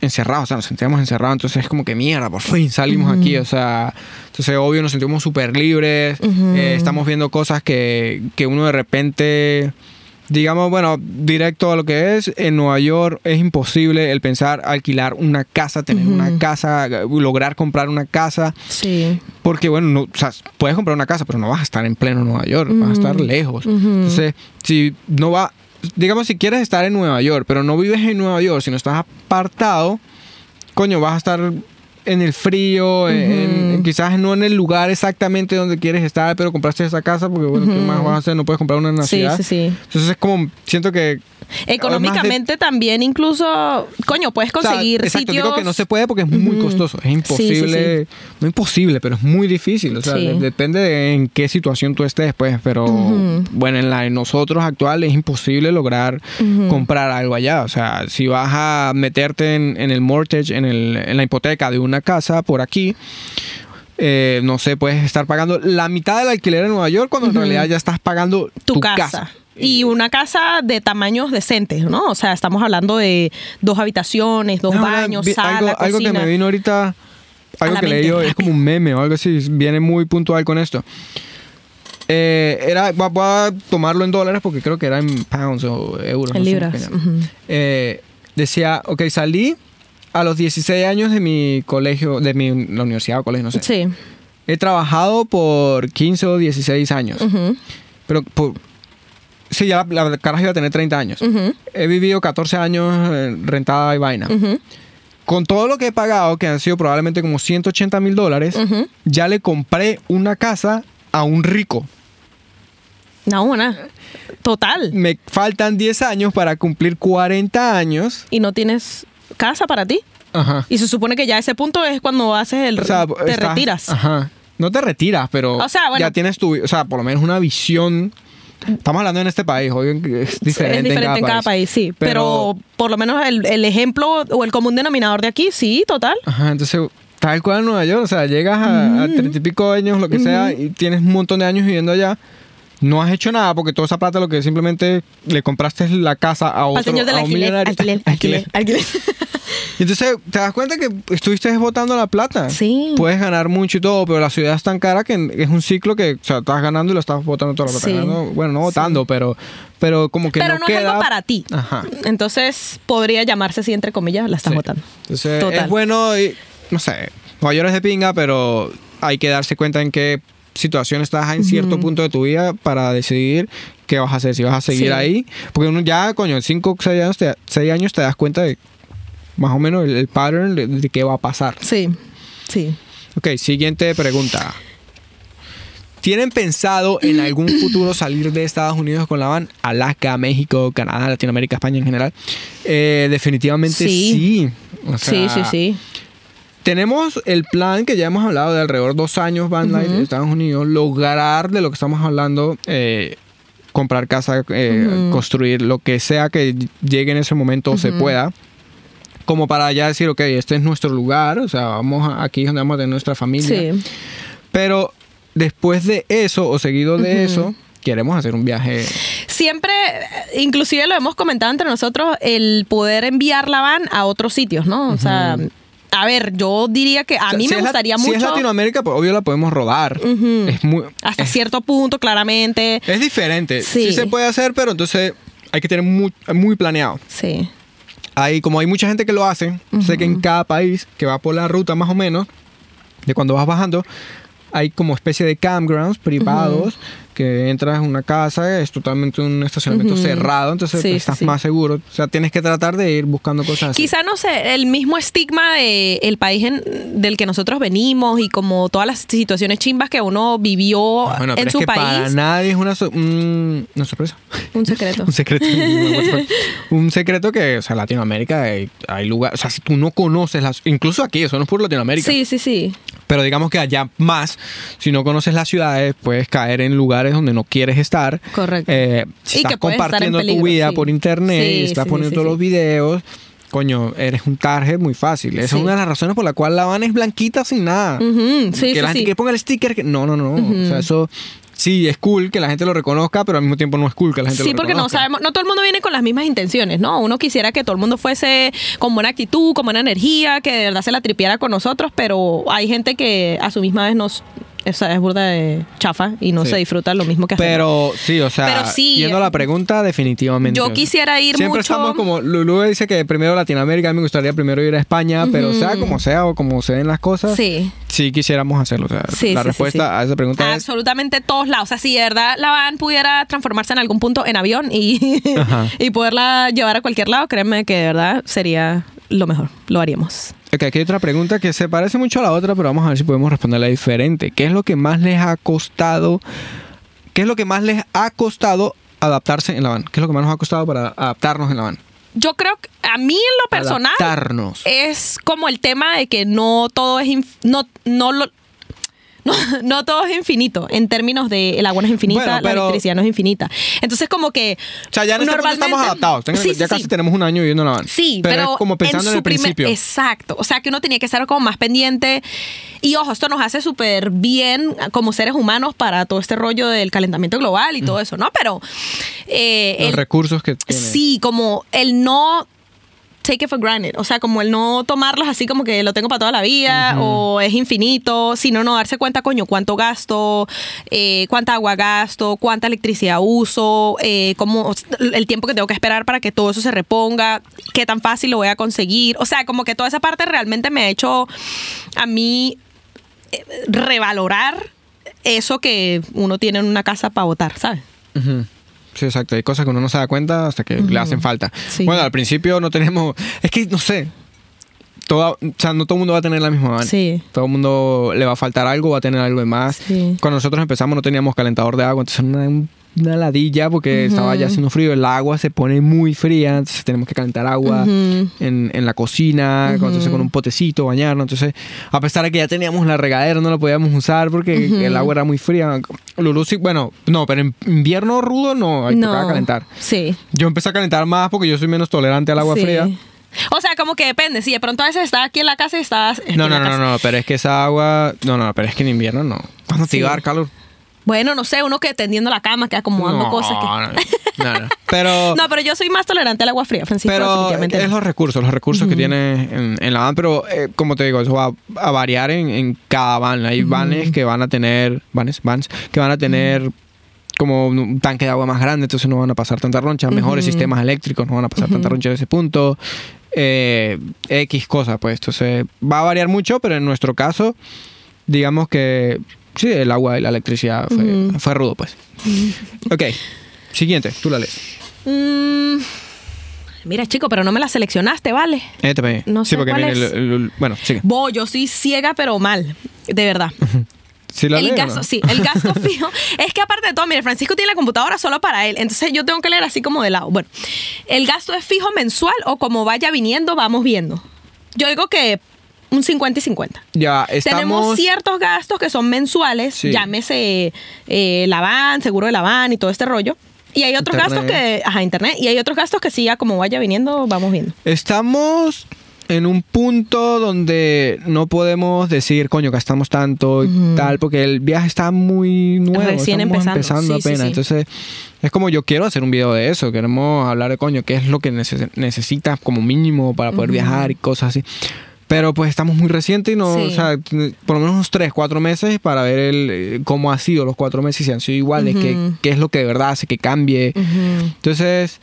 encerrados, o sea, nos sentíamos encerrados. Entonces es como que mierda, por fin salimos aquí. O sea, entonces obvio nos sentimos súper libres. Eh, estamos viendo cosas que, que uno de repente... Digamos, bueno, directo a lo que es, en Nueva York es imposible el pensar alquilar una casa, tener una casa, lograr comprar una casa. Sí. Porque, bueno, no, o sea, puedes comprar una casa, pero no vas a estar en pleno Nueva York, vas a estar lejos. Entonces, si no va, digamos, si quieres estar en Nueva York, pero no vives en Nueva York, si no estás apartado, coño, vas a estar en el frío, en- quizás no en el lugar exactamente donde quieres estar, pero compraste esa casa porque, bueno, ¿qué más vas a hacer? No puedes comprar una en la Sí, ciudad. sí, sí. Entonces es como, siento que... Económicamente también incluso, coño, puedes O sea, conseguir exacto, sitios... digo que no se puede porque es muy Ujú. costoso. Es imposible, no imposible, pero es muy difícil. O sea, depende de en qué situación tú estés, pues. Pero bueno, en la de nosotros actual es imposible lograr comprar algo allá. O sea, si vas a meterte en, en el mortgage, en, el, en la hipoteca de una casa por aquí. eh, no sé, puedes estar pagando la mitad del alquiler en Nueva York cuando en realidad ya estás pagando tu, tu, casa. Y una casa de tamaños decentes, ¿no? O sea, estamos hablando de dos habitaciones, dos No, baños, vi- sala, algo, algo que cocina. me vino ahorita, algo que leí es como un meme o algo así, viene muy puntual con esto. Eh, era, voy a- tomarlo en dólares porque creo que era en pounds o euros. En no libras. Eh, decía, ok, salí a los 16 años de mi colegio, de mi la universidad o colegio, no sé. Sí. He trabajado por 15 o 16 años. ujú, Pero por... Sí, ya la, la caraja iba a tener 30 años. ujú, He vivido 14 años eh, rentada y vaina. ujú, Con todo lo que he pagado, que han sido probablemente como 180 mil dólares, ya le compré una casa a un rico. No, una. Total. Me faltan 10 años para cumplir 40 años. Y no tienes casa para ti. Ajá. Y se supone que ya ese punto es cuando haces el. O sea, te estás- retiras. Ajá. no te retiras, pero O sea, bueno. ya tienes tu, o sea, por lo menos una visión. Estamos hablando en este país, que es diferente, es diferente en cada, país. sí. Pero, por lo menos el, el ejemplo o el común denominador de aquí, sí, total. Ajá, entonces, tal cual en Nueva York, o sea, llegas a, a treinta y pico años, lo que sea, y tienes un montón de años viviendo allá. No has hecho nada porque toda esa plata lo que simplemente le compraste es la casa a Al otro señor del a un alquiler, millonario. alquiler, alquiler, alquiler. Y entonces te das cuenta que estuviste botando la plata. Sí. Puedes ganar mucho y todo, pero la ciudad es tan cara que es un ciclo que, o sea, estás ganando y lo estás botando toda la plata. Sí. Ganando- bueno, no botando, pero, pero como que Pero no, no, es algo para ti. Ajá. Entonces podría llamarse así, entre comillas, la estás Sí. votando. Entonces Total. es bueno, y, no sé, Nueva York es de pinga, pero hay que darse cuenta en qué situación estás en cierto punto de tu vida para decidir qué vas a hacer, si vas a seguir Sí. ahí. Porque uno ya, coño, en 5 o 6 años, te- seis años te das cuenta de más o menos el, el pattern de, de qué va a pasar. Sí, sí. Ok, siguiente pregunta. ¿Tienen pensado en algún futuro salir de Estados Unidos con la van? Alaska, México, Canadá, Latinoamérica, España en general. Eh, definitivamente sí. Sí. O sí, sea, sí, sí. Tenemos el plan que ya hemos hablado de alrededor de dos años Van Life en Estados Unidos, lograr de lo que estamos hablando, eh, comprar casa, eh, construir lo que sea que llegue en ese momento o se pueda, como para ya decir, ok, este es nuestro lugar, o sea, vamos a- aquí es donde vamos a tener nuestra familia. Sí. Pero después de eso o seguido de eso, queremos hacer un viaje. Siempre, inclusive lo hemos comentado entre nosotros, el poder enviar la van a otros sitios, ¿no? O sea, a ver, yo diría que a O sea, mí si me la- gustaría Si es mucho Latinoamérica, pues obvio la podemos rodar. Es muy. hasta es- cierto punto, claramente. Es diferente. Sí. Sí. se puede hacer, pero entonces hay que tener muy, muy planeado. Sí. Hay, como hay mucha gente que lo hace, sé que en cada país que va por la ruta más o menos, de cuando vas bajando, hay como especie de campgrounds privados que entras en una casa, es totalmente un estacionamiento cerrado, entonces Sí, estás sí. más seguro. O sea, tienes que tratar de ir buscando cosas así. Quizá, no sé, el mismo estigma de el país en- del que nosotros venimos y como todas las situaciones chimbas que uno vivió Ah, Bueno, pero en es su que para país. nadie es una, so- un- una sorpresa. Un secreto. [laughs] Un secreto. un secreto que, o sea, Latinoamérica hay, hay lugares, o sea, si tú no conoces las, incluso aquí, eso no es por Latinoamérica, Sí, sí, sí. Pero digamos que allá más, si no conoces las ciudades, puedes caer en lugares donde no quieres estar. Correcto. Eh, si Y estás que estar compartiendo tu vida sí. por internet Sí, y estás sí, poniendo los videos, coño, eres un target muy fácil. Esa Sí. es una de las razones por la cual la van es blanquita sin nada. Sí, que sí, la gente que ponga el sticker, que no, no, no. O sea, eso sí es cool que la gente lo reconozca, pero al mismo tiempo no es cool que la gente Sí, lo porque no reconozca. sabemos, no todo el mundo viene con las mismas intenciones, ¿no? Uno quisiera que todo el mundo fuese con buena actitud, con buena energía, que de verdad se la tripiara con nosotros, pero hay gente que a su misma vez nos, o sea, es burda de chafa y no Sí. se disfruta lo mismo que hacemos. Pero sí, o sea, Pero sí, yendo a la pregunta, definitivamente. Yo quisiera ir Siempre mucho- estamos como, Lulu dice que primero Latinoamérica, me gustaría primero ir a España, pero sea como sea o como se den las cosas, sí, Sí. quisiéramos hacerlo. O sea, Sí, la respuesta a esa pregunta es Absolutamente todos lados. O sea, si de verdad la van pudiera transformarse en algún punto en avión y, [laughs] y poderla llevar a cualquier lado, créeme que de verdad sería lo mejor. Lo haríamos. Ok, aquí hay otra pregunta que se parece mucho a la otra, pero vamos a ver si podemos responderla diferente. ¿Qué es lo que más les ha costado? ¿Qué es lo que más les ha costado adaptarse en la van? ¿Qué es lo que más nos ha costado para adaptarnos en la van? Yo creo que a mí en lo personal Adaptarnos. es como el tema de que no todo es no no lo no, [laughs] no todo es infinito en términos de el agua no es infinita, Bueno, la electricidad no es infinita. Entonces como que O sea, ya en este punto estamos adaptados. Sí, ya sí, casi sí. tenemos un año viviendo en la van. Sí, pero, pero, es como pensando en, su el primer- principio. Exacto. O sea, que uno tenía que estar como más pendiente. Y ojo, esto nos hace súper bien como seres humanos para todo este rollo del calentamiento global y todo eso, ¿no? Pero eh, Los el- recursos que tiene. sí, como el no take it for granted, o sea, como el no tomarlos así como que lo tengo para toda la vida o es infinito, sino no darse cuenta, coño, cuánto gasto, eh, cuánta agua gasto, cuánta electricidad uso, eh, cómo, el tiempo que tengo que esperar para que todo eso se reponga, qué tan fácil lo voy a conseguir, o sea, como que toda esa parte realmente me ha hecho a mí eh, revalorar eso que uno tiene en una casa para votar, ¿sabes? Ujú. Sí, exacto. Hay cosas que uno no se da cuenta hasta que le hacen falta. Sí. Bueno, al principio no tenemos... Es que, no sé. Toda, o sea, no todo el mundo va a tener la misma van. Sí. Todo el mundo le va a faltar algo, va a tener algo de más. Sí. Cuando nosotros empezamos no teníamos calentador de agua, entonces era un una ladilla porque estaba ya haciendo frío. El agua se pone muy fría, entonces tenemos que calentar agua en, en la cocina, entonces con un potecito, bañarnos. Entonces, a pesar de que ya teníamos la regadera, no la podíamos usar porque el agua era muy fría. Lulu sí, bueno, no, pero en invierno rudo no, hay que No. calentar. Sí. Yo empecé a calentar más porque yo soy menos tolerante al agua Sí. fría. O sea, como que depende. Si de pronto a veces estás aquí en la casa y estás. No, no, no, no, pero es que esa agua, no, no, pero es que en invierno no. ¿Cuándo te Sí. iba a dar calor? Bueno, no sé, uno que tendiendo la cama, que acomodando no, cosas. que- no, no, no. [laughs] Pero, No, pero yo soy más tolerante al agua fría, Francisco. pero definitivamente es no. los recursos, los recursos que tiene en, en la van. Pero, eh, como te digo, eso va a variar en, en cada van. Hay vanes que van a tener, vanes, vans, que van a tener como un tanque de agua más grande, entonces no van a pasar tanta roncha. Mejores sistemas eléctricos no van a pasar tanta roncha de ese punto. Eh, X cosas, pues. Entonces, va a variar mucho, pero en nuestro caso, digamos que sí, el agua y la electricidad fue, fue rudo, pues. Ok, siguiente, tú la lees. Mm, mira, chico, pero no me la seleccionaste, ¿vale? Eh, también. No sí, sé porque cuál el- es. el- el- bueno, sigue. Bo, yo soy ciega, pero mal. De verdad. [laughs] ¿Sí la el leo gasto, no? sí, el gasto [laughs] fijo. Es que aparte de todo, mire, Francisco tiene la computadora solo para él. Entonces yo tengo que leer así como de lado. Bueno, ¿el gasto es fijo mensual o como vaya viniendo, vamos viendo? Yo digo que un 50 y 50. Ya, Tenemos estamos... ciertos gastos que son mensuales, Sí. llámese eh, la van, seguro de la van y todo este rollo. Y hay otros Internet. gastos que, ajá, internet, y hay otros gastos que sí, ya como vaya viniendo, vamos viendo. Estamos en un punto donde no podemos decir, coño, gastamos tanto y tal, porque el viaje está muy nuevo. Recién estamos empezando. Sí, sí, apenas. sí. Entonces, es como yo quiero hacer un video de eso. Queremos hablar de, coño, qué es lo que neces- necesitas como mínimo para poder viajar y cosas así. Pero pues estamos muy recientes y no, Sí. o sea, por lo menos unos 3, 4 meses para ver el, eh, cómo ha sido los 4 meses, si han sido iguales, qué, Ujú. qué es lo que de verdad hace que cambie. Entonces,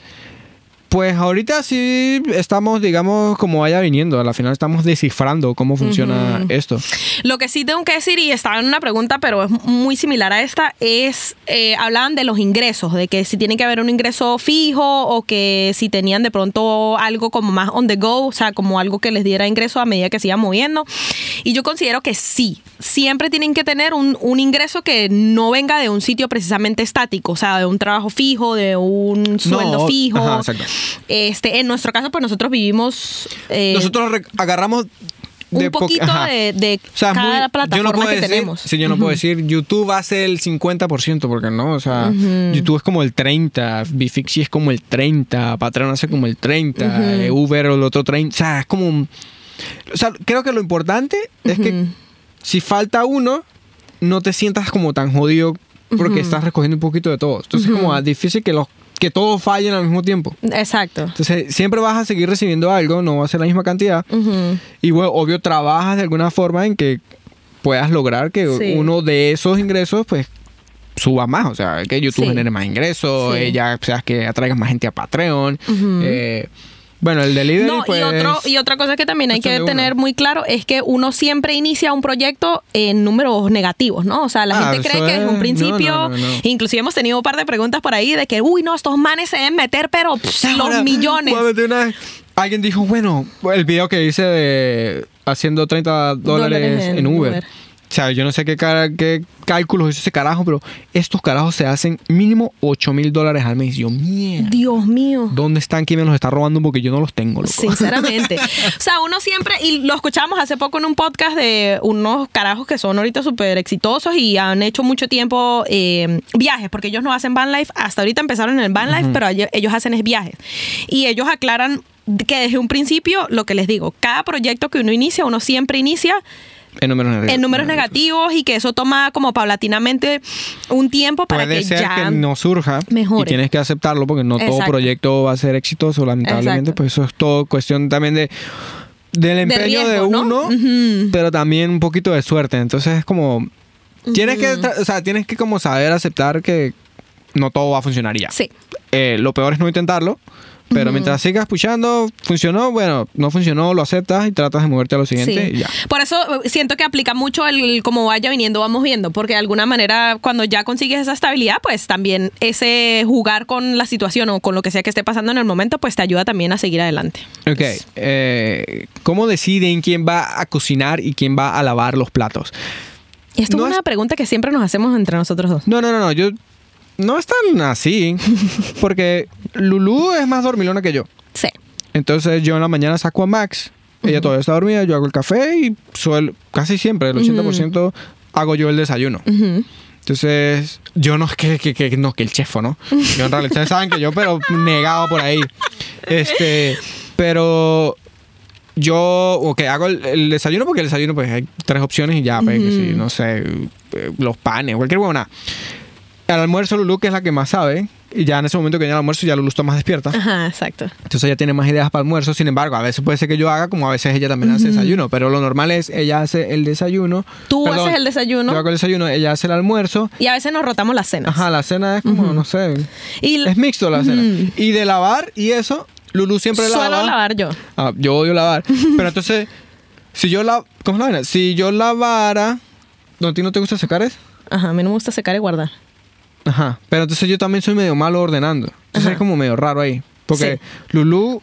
pues ahorita sí estamos, digamos, como vaya viniendo. A la final estamos descifrando cómo funciona esto. Lo que sí tengo que decir, y estaba en una pregunta, pero es muy similar a esta, es, eh, hablaban de los ingresos, de que si tiene que haber un ingreso fijo o que si tenían de pronto algo como más on the go, o sea, como algo que les diera ingreso a medida que se iban moviendo. Y yo considero que sí, siempre tienen que tener un, un ingreso que no venga de un sitio precisamente estático, o sea, de un trabajo fijo, de un sueldo No, fijo. ajá, exacto. Este, en nuestro caso, pues nosotros vivimos... eh, Nosotros agarramos un poquito ajá. de, de O sea, es cada muy- yo plataforma no puedo que decir, tenemos. Sí, yo no puedo decir, YouTube hace el 50%, porque no, o sea, YouTube es como el 30, Bifixi es como el 30, Patreon hace como el 30, eh, Uber el otro 30, o sea, es como... un- o sea, creo que lo importante es que si falta uno, no te sientas como tan jodido porque estás recogiendo un poquito de todo. Entonces es como difícil que los que todos fallen al mismo tiempo. Exacto. Entonces, siempre vas a seguir recibiendo algo, no va a ser la misma cantidad. Y bueno, obvio, trabajas de alguna forma en que puedas lograr que Sí. uno de esos ingresos, pues, suba más. O sea, que YouTube Sí. genere más ingresos, Sí. eh, ya seas que atraigas más gente a Patreon. Eh, bueno, el delivery, No, pues... y, otro, y otra cosa que también hay que uno. tener muy claro es que uno siempre inicia un proyecto en números negativos, ¿no? O sea, la Ah, gente cree que es- un principio, no, no, no. inclusive hemos tenido un par de preguntas por ahí de que, uy, no, estos manes se deben meter, pero pff, Ahora, los millones. una- Alguien dijo, bueno, el video que hice de haciendo 30 dólares, Dólares en, en Uber. Uber. O sea, yo no sé qué, cálculos hizo ese carajo, pero estos carajos se hacen mínimo 8 mil dólares al mes. Yo, mierda. Dios mío. ¿Dónde están? ¿Quién me los está robando? Porque yo no los tengo, loco. Sinceramente. [laughs] o sea, uno siempre, y lo escuchamos hace poco en un podcast de unos carajos que son ahorita súper exitosos y han hecho mucho tiempo eh, viajes, porque ellos no hacen van life, hasta ahorita empezaron en el van life, pero ellos hacen es viajes. Y ellos aclaran que desde un principio, lo que les digo, cada proyecto que uno inicia, uno siempre inicia En números negativos. en números negativos y que eso toma como paulatinamente un tiempo para Puede que ser ya... que no surja mejore. y tienes que aceptarlo porque no todo proyecto va a ser exitoso, lamentablemente. Exacto. Pues eso es todo cuestión también de del empeño de, riesgo, ¿no? uno, pero también un poquito de suerte. Entonces es como tienes que, o sea, tienes que como saber aceptar que no todo va a funcionar y ya. Sí. Eh, lo peor es no intentarlo. Pero mientras sigas pushando, funcionó, bueno, no funcionó, lo aceptas y tratas de moverte a lo siguiente Sí. y ya. Por eso eh, siento que aplica mucho el como vaya viniendo, vamos viendo, porque de alguna manera cuando ya consigues esa estabilidad, pues también ese jugar con la situación o con lo que sea que esté pasando en el momento, pues te ayuda también a seguir adelante. Ok, eh, ¿cómo deciden quién va a cocinar y quién va a lavar los platos? Y esto No es una pregunta que siempre nos hacemos entre nosotros dos. No, no, no, no, yo no es tan así, [laughs] porque Lulu es más dormilona que yo. Sí. Entonces yo en la mañana saco a Max, ella todavía está dormida, yo hago el café y suelo, casi siempre, el 80% hago yo el desayuno. Entonces, yo no es que, que, que- no, que el chefo, ¿no? Yo en realidad, ustedes saben que yo, pero negado por ahí. Este, pero yo, ok, hago el, el desayuno porque el desayuno, pues hay tres opciones y ya, pues, que no sé, eh, los panes, cualquier buena. Al almuerzo, Lulu, que es la que más sabe, y ya en ese momento que viene el almuerzo, ya Lulu está más despierta. Ajá, exacto. Entonces ella tiene más ideas para almuerzo. Sin embargo, a veces puede ser que yo haga, como a veces ella también hace desayuno. Pero lo normal es ella hace el desayuno. Tú Perdón, haces el desayuno Yo hago el desayuno, ella hace el almuerzo. y a veces nos rotamos las cenas. Ajá, la cena es como, no sé. Y Es mixto la cena. Ujú. Y de lavar y eso, Lulu siempre suelo lava. lavar yo. Ah, yo odio lavar. [laughs] Pero entonces, si yo la. ¿Cómo es la vaina? Si yo lavara. ¿No a ti no te gusta secar eso? Ajá, a mí no me gusta secar y guardar. Ajá. Pero entonces yo también soy medio malo ordenando. Entonces Ajá. es como medio raro ahí. Porque Sí. Lulu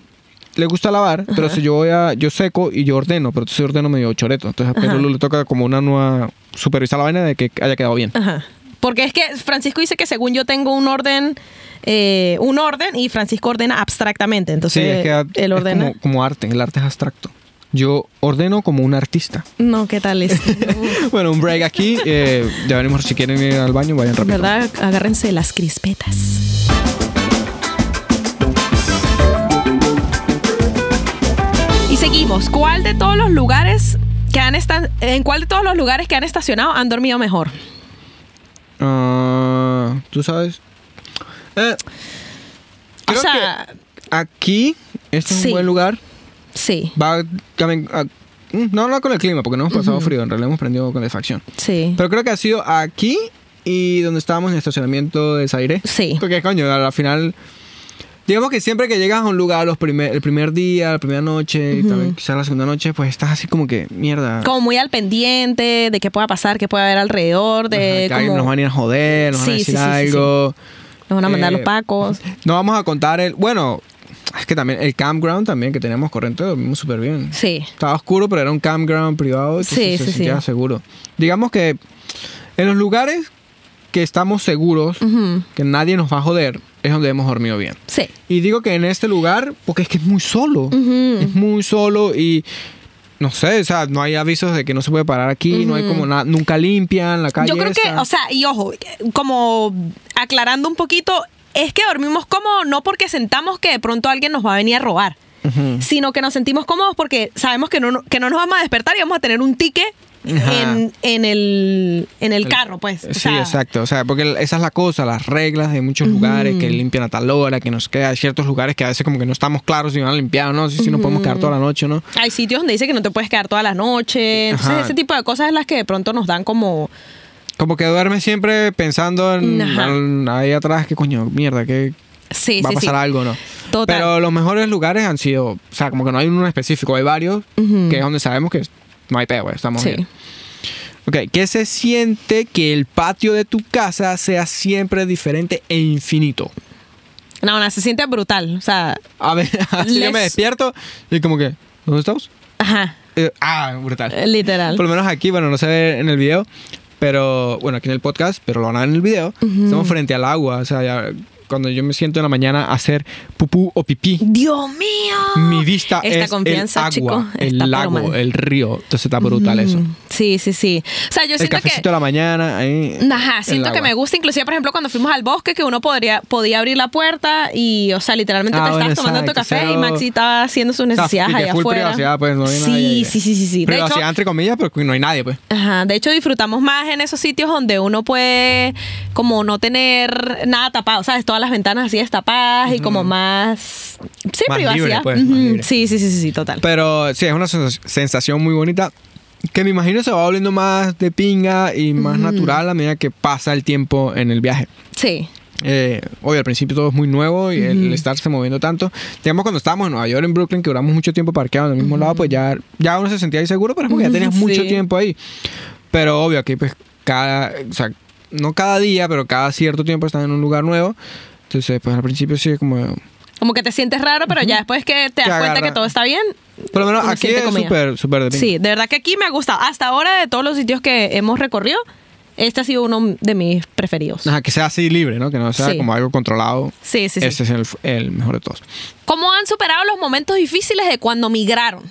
le gusta lavar, pero si yo voy a, yo seco y yo ordeno, pero entonces ordeno medio choreto. Entonces a. Lulu le toca como una nueva supervisar la vaina de que haya quedado bien. Ajá. Porque es que Francisco dice que según yo tengo un orden, eh, un orden y Francisco ordena abstractamente. Sí, Entonces es que él es ordena. como, como arte, el arte es abstracto. Yo ordeno como un artista. No, ¿qué tal [laughs] es? bueno, un break aquí. eh, ya venimos, si quieren ir al baño, vayan rápido. ¿Verdad? Agárrense las crispetas. Y seguimos. ¿Cuál de todos los lugares que han en cuál de todos los lugares que han estacionado han dormido mejor? Ah, ¿Tú sabes? Eh, O sea, aquí, este es sí. un buen lugar. Sí, Va también. a- mm, no, no con el clima, porque no hemos pasado frío, en realidad hemos prendido con calefacción. sí. Pero creo que ha sido aquí y donde estábamos en el estacionamiento de Zaire. Sí. Porque, coño, al final. Digamos que siempre que llegas a un lugar los primer, el primer día, la primera noche, y también quizás la segunda noche, pues estás así como que, mierda. Como muy al pendiente de qué pueda pasar, qué puede haber alrededor, de Ajá, como- nos van a ir a joder, nos van a Sí, decir sí, sí, sí, sí. algo. nos van a mandar Eh, los pacos. No vamos a contar el. Bueno, es que también el campground también que teníamos corriente dormimos súper bien. Sí. Estaba oscuro, pero era un campground privado. Sí, se sí, sentía sí. seguro. Digamos que en los lugares que estamos seguros, que nadie nos va a joder, es donde hemos dormido bien. Sí. Y digo que en este lugar, porque es que es muy solo. Ujú. Es muy solo y. No sé, o sea, no hay avisos de que no se puede parar aquí, no hay como nada, nunca limpian la calle. Yo creo que, o sea, y ojo, como aclarando un poquito, es que dormimos cómodos no porque sentamos que de pronto alguien nos va a venir a robar, sino que nos sentimos cómodos porque sabemos que no, que no nos vamos a despertar y vamos a tener un ticket Ajá. en, en el, en el carro, pues. O Sí, sea, exacto. O sea, porque esa es la cosa, las reglas de muchos lugares que limpian a tal hora, que nos queda ciertos lugares que a veces como que no estamos claros si van a limpiar o no, si, si nos podemos quedar toda la noche o no. Hay sitios donde dice que no te puedes quedar toda la noche. Entonces, Ajá. ese tipo de cosas es las que de pronto nos dan como. Como que duerme siempre pensando en al- ahí atrás, que coño, mierda, que Sí, va a sí, sí. pasar algo, ¿no? Total. Pero los mejores lugares han sido, o sea, como que no hay uno específico, hay varios, Ujú. que es donde sabemos que no hay peo, estamos Sí. bien. Ok, ¿qué se siente que el patio de tu casa sea siempre diferente e infinito? No, no, se siente brutal. O sea, A ver, [laughs] así yo me Les- despierto y como que, ¿dónde estamos? ajá, Eh, ah, brutal. literal. Por lo menos aquí, bueno, no se ve en el video, pero bueno, aquí en el podcast, pero lo van a ver en el video. Estamos frente al agua, o sea, ya cuando yo me siento en la mañana a hacer pupú o pipí, Dios mío. mi vista Esta es confianza, el chico, agua, el está pero lago, el río. Entonces está brutal eso. Mm, Sí, sí, sí. O sea, yo El siento cafecito que... de la mañana, ahí. Ajá, el siento que me gusta, inclusive, por ejemplo, cuando fuimos al bosque, que uno podría, podía abrir la puerta y, o sea, literalmente Ah, te bueno, estabas tomando tu café y Maxi estaba haciendo sus necesidades allá afuera. privacidad, pues, no hay nadie sí, ahí. sí, sí, sí, sí. De Privacidad hecho, entre comillas, pero no hay nadie, pues. Ajá, de hecho disfrutamos más en esos sitios donde uno puede como no tener nada tapado, ¿sabes? Todas las ventanas así destapadas y como más... Sí, Más privacidad. libre, pues, más Ujú, libre. Sí, sí, sí, sí, sí, total. Pero sí, es una sens- sensación muy bonita. Que me imagino se va volviendo más de pinga y más natural a medida que pasa el tiempo en el viaje. Sí. Eh, hoy al principio todo es muy nuevo y el estarse moviendo tanto. Digamos cuando estábamos en Nueva York, en Brooklyn, que duramos mucho tiempo parqueados en el mismo lado, pues ya, ya uno se sentía ahí seguro, pero es porque ya tenías mucho Sí. tiempo ahí. Pero obvio, aquí pues cada, o sea, no cada día, pero cada cierto tiempo estás en un lugar nuevo. Entonces, pues al principio sí como... Como que te sientes raro, pero ya después que te das cuenta que todo está bien. Por lo menos aquí es súper, súper de. Sí, de verdad que aquí me ha gustado. Hasta ahora, de todos los sitios que hemos recorrido, este ha sido uno de mis preferidos. Ajá, que sea así libre, ¿no? Que no sea Sí. como algo controlado. Sí, sí, sí. Ese es el, el mejor de todos. ¿Cómo han superado los momentos difíciles de cuando migraron?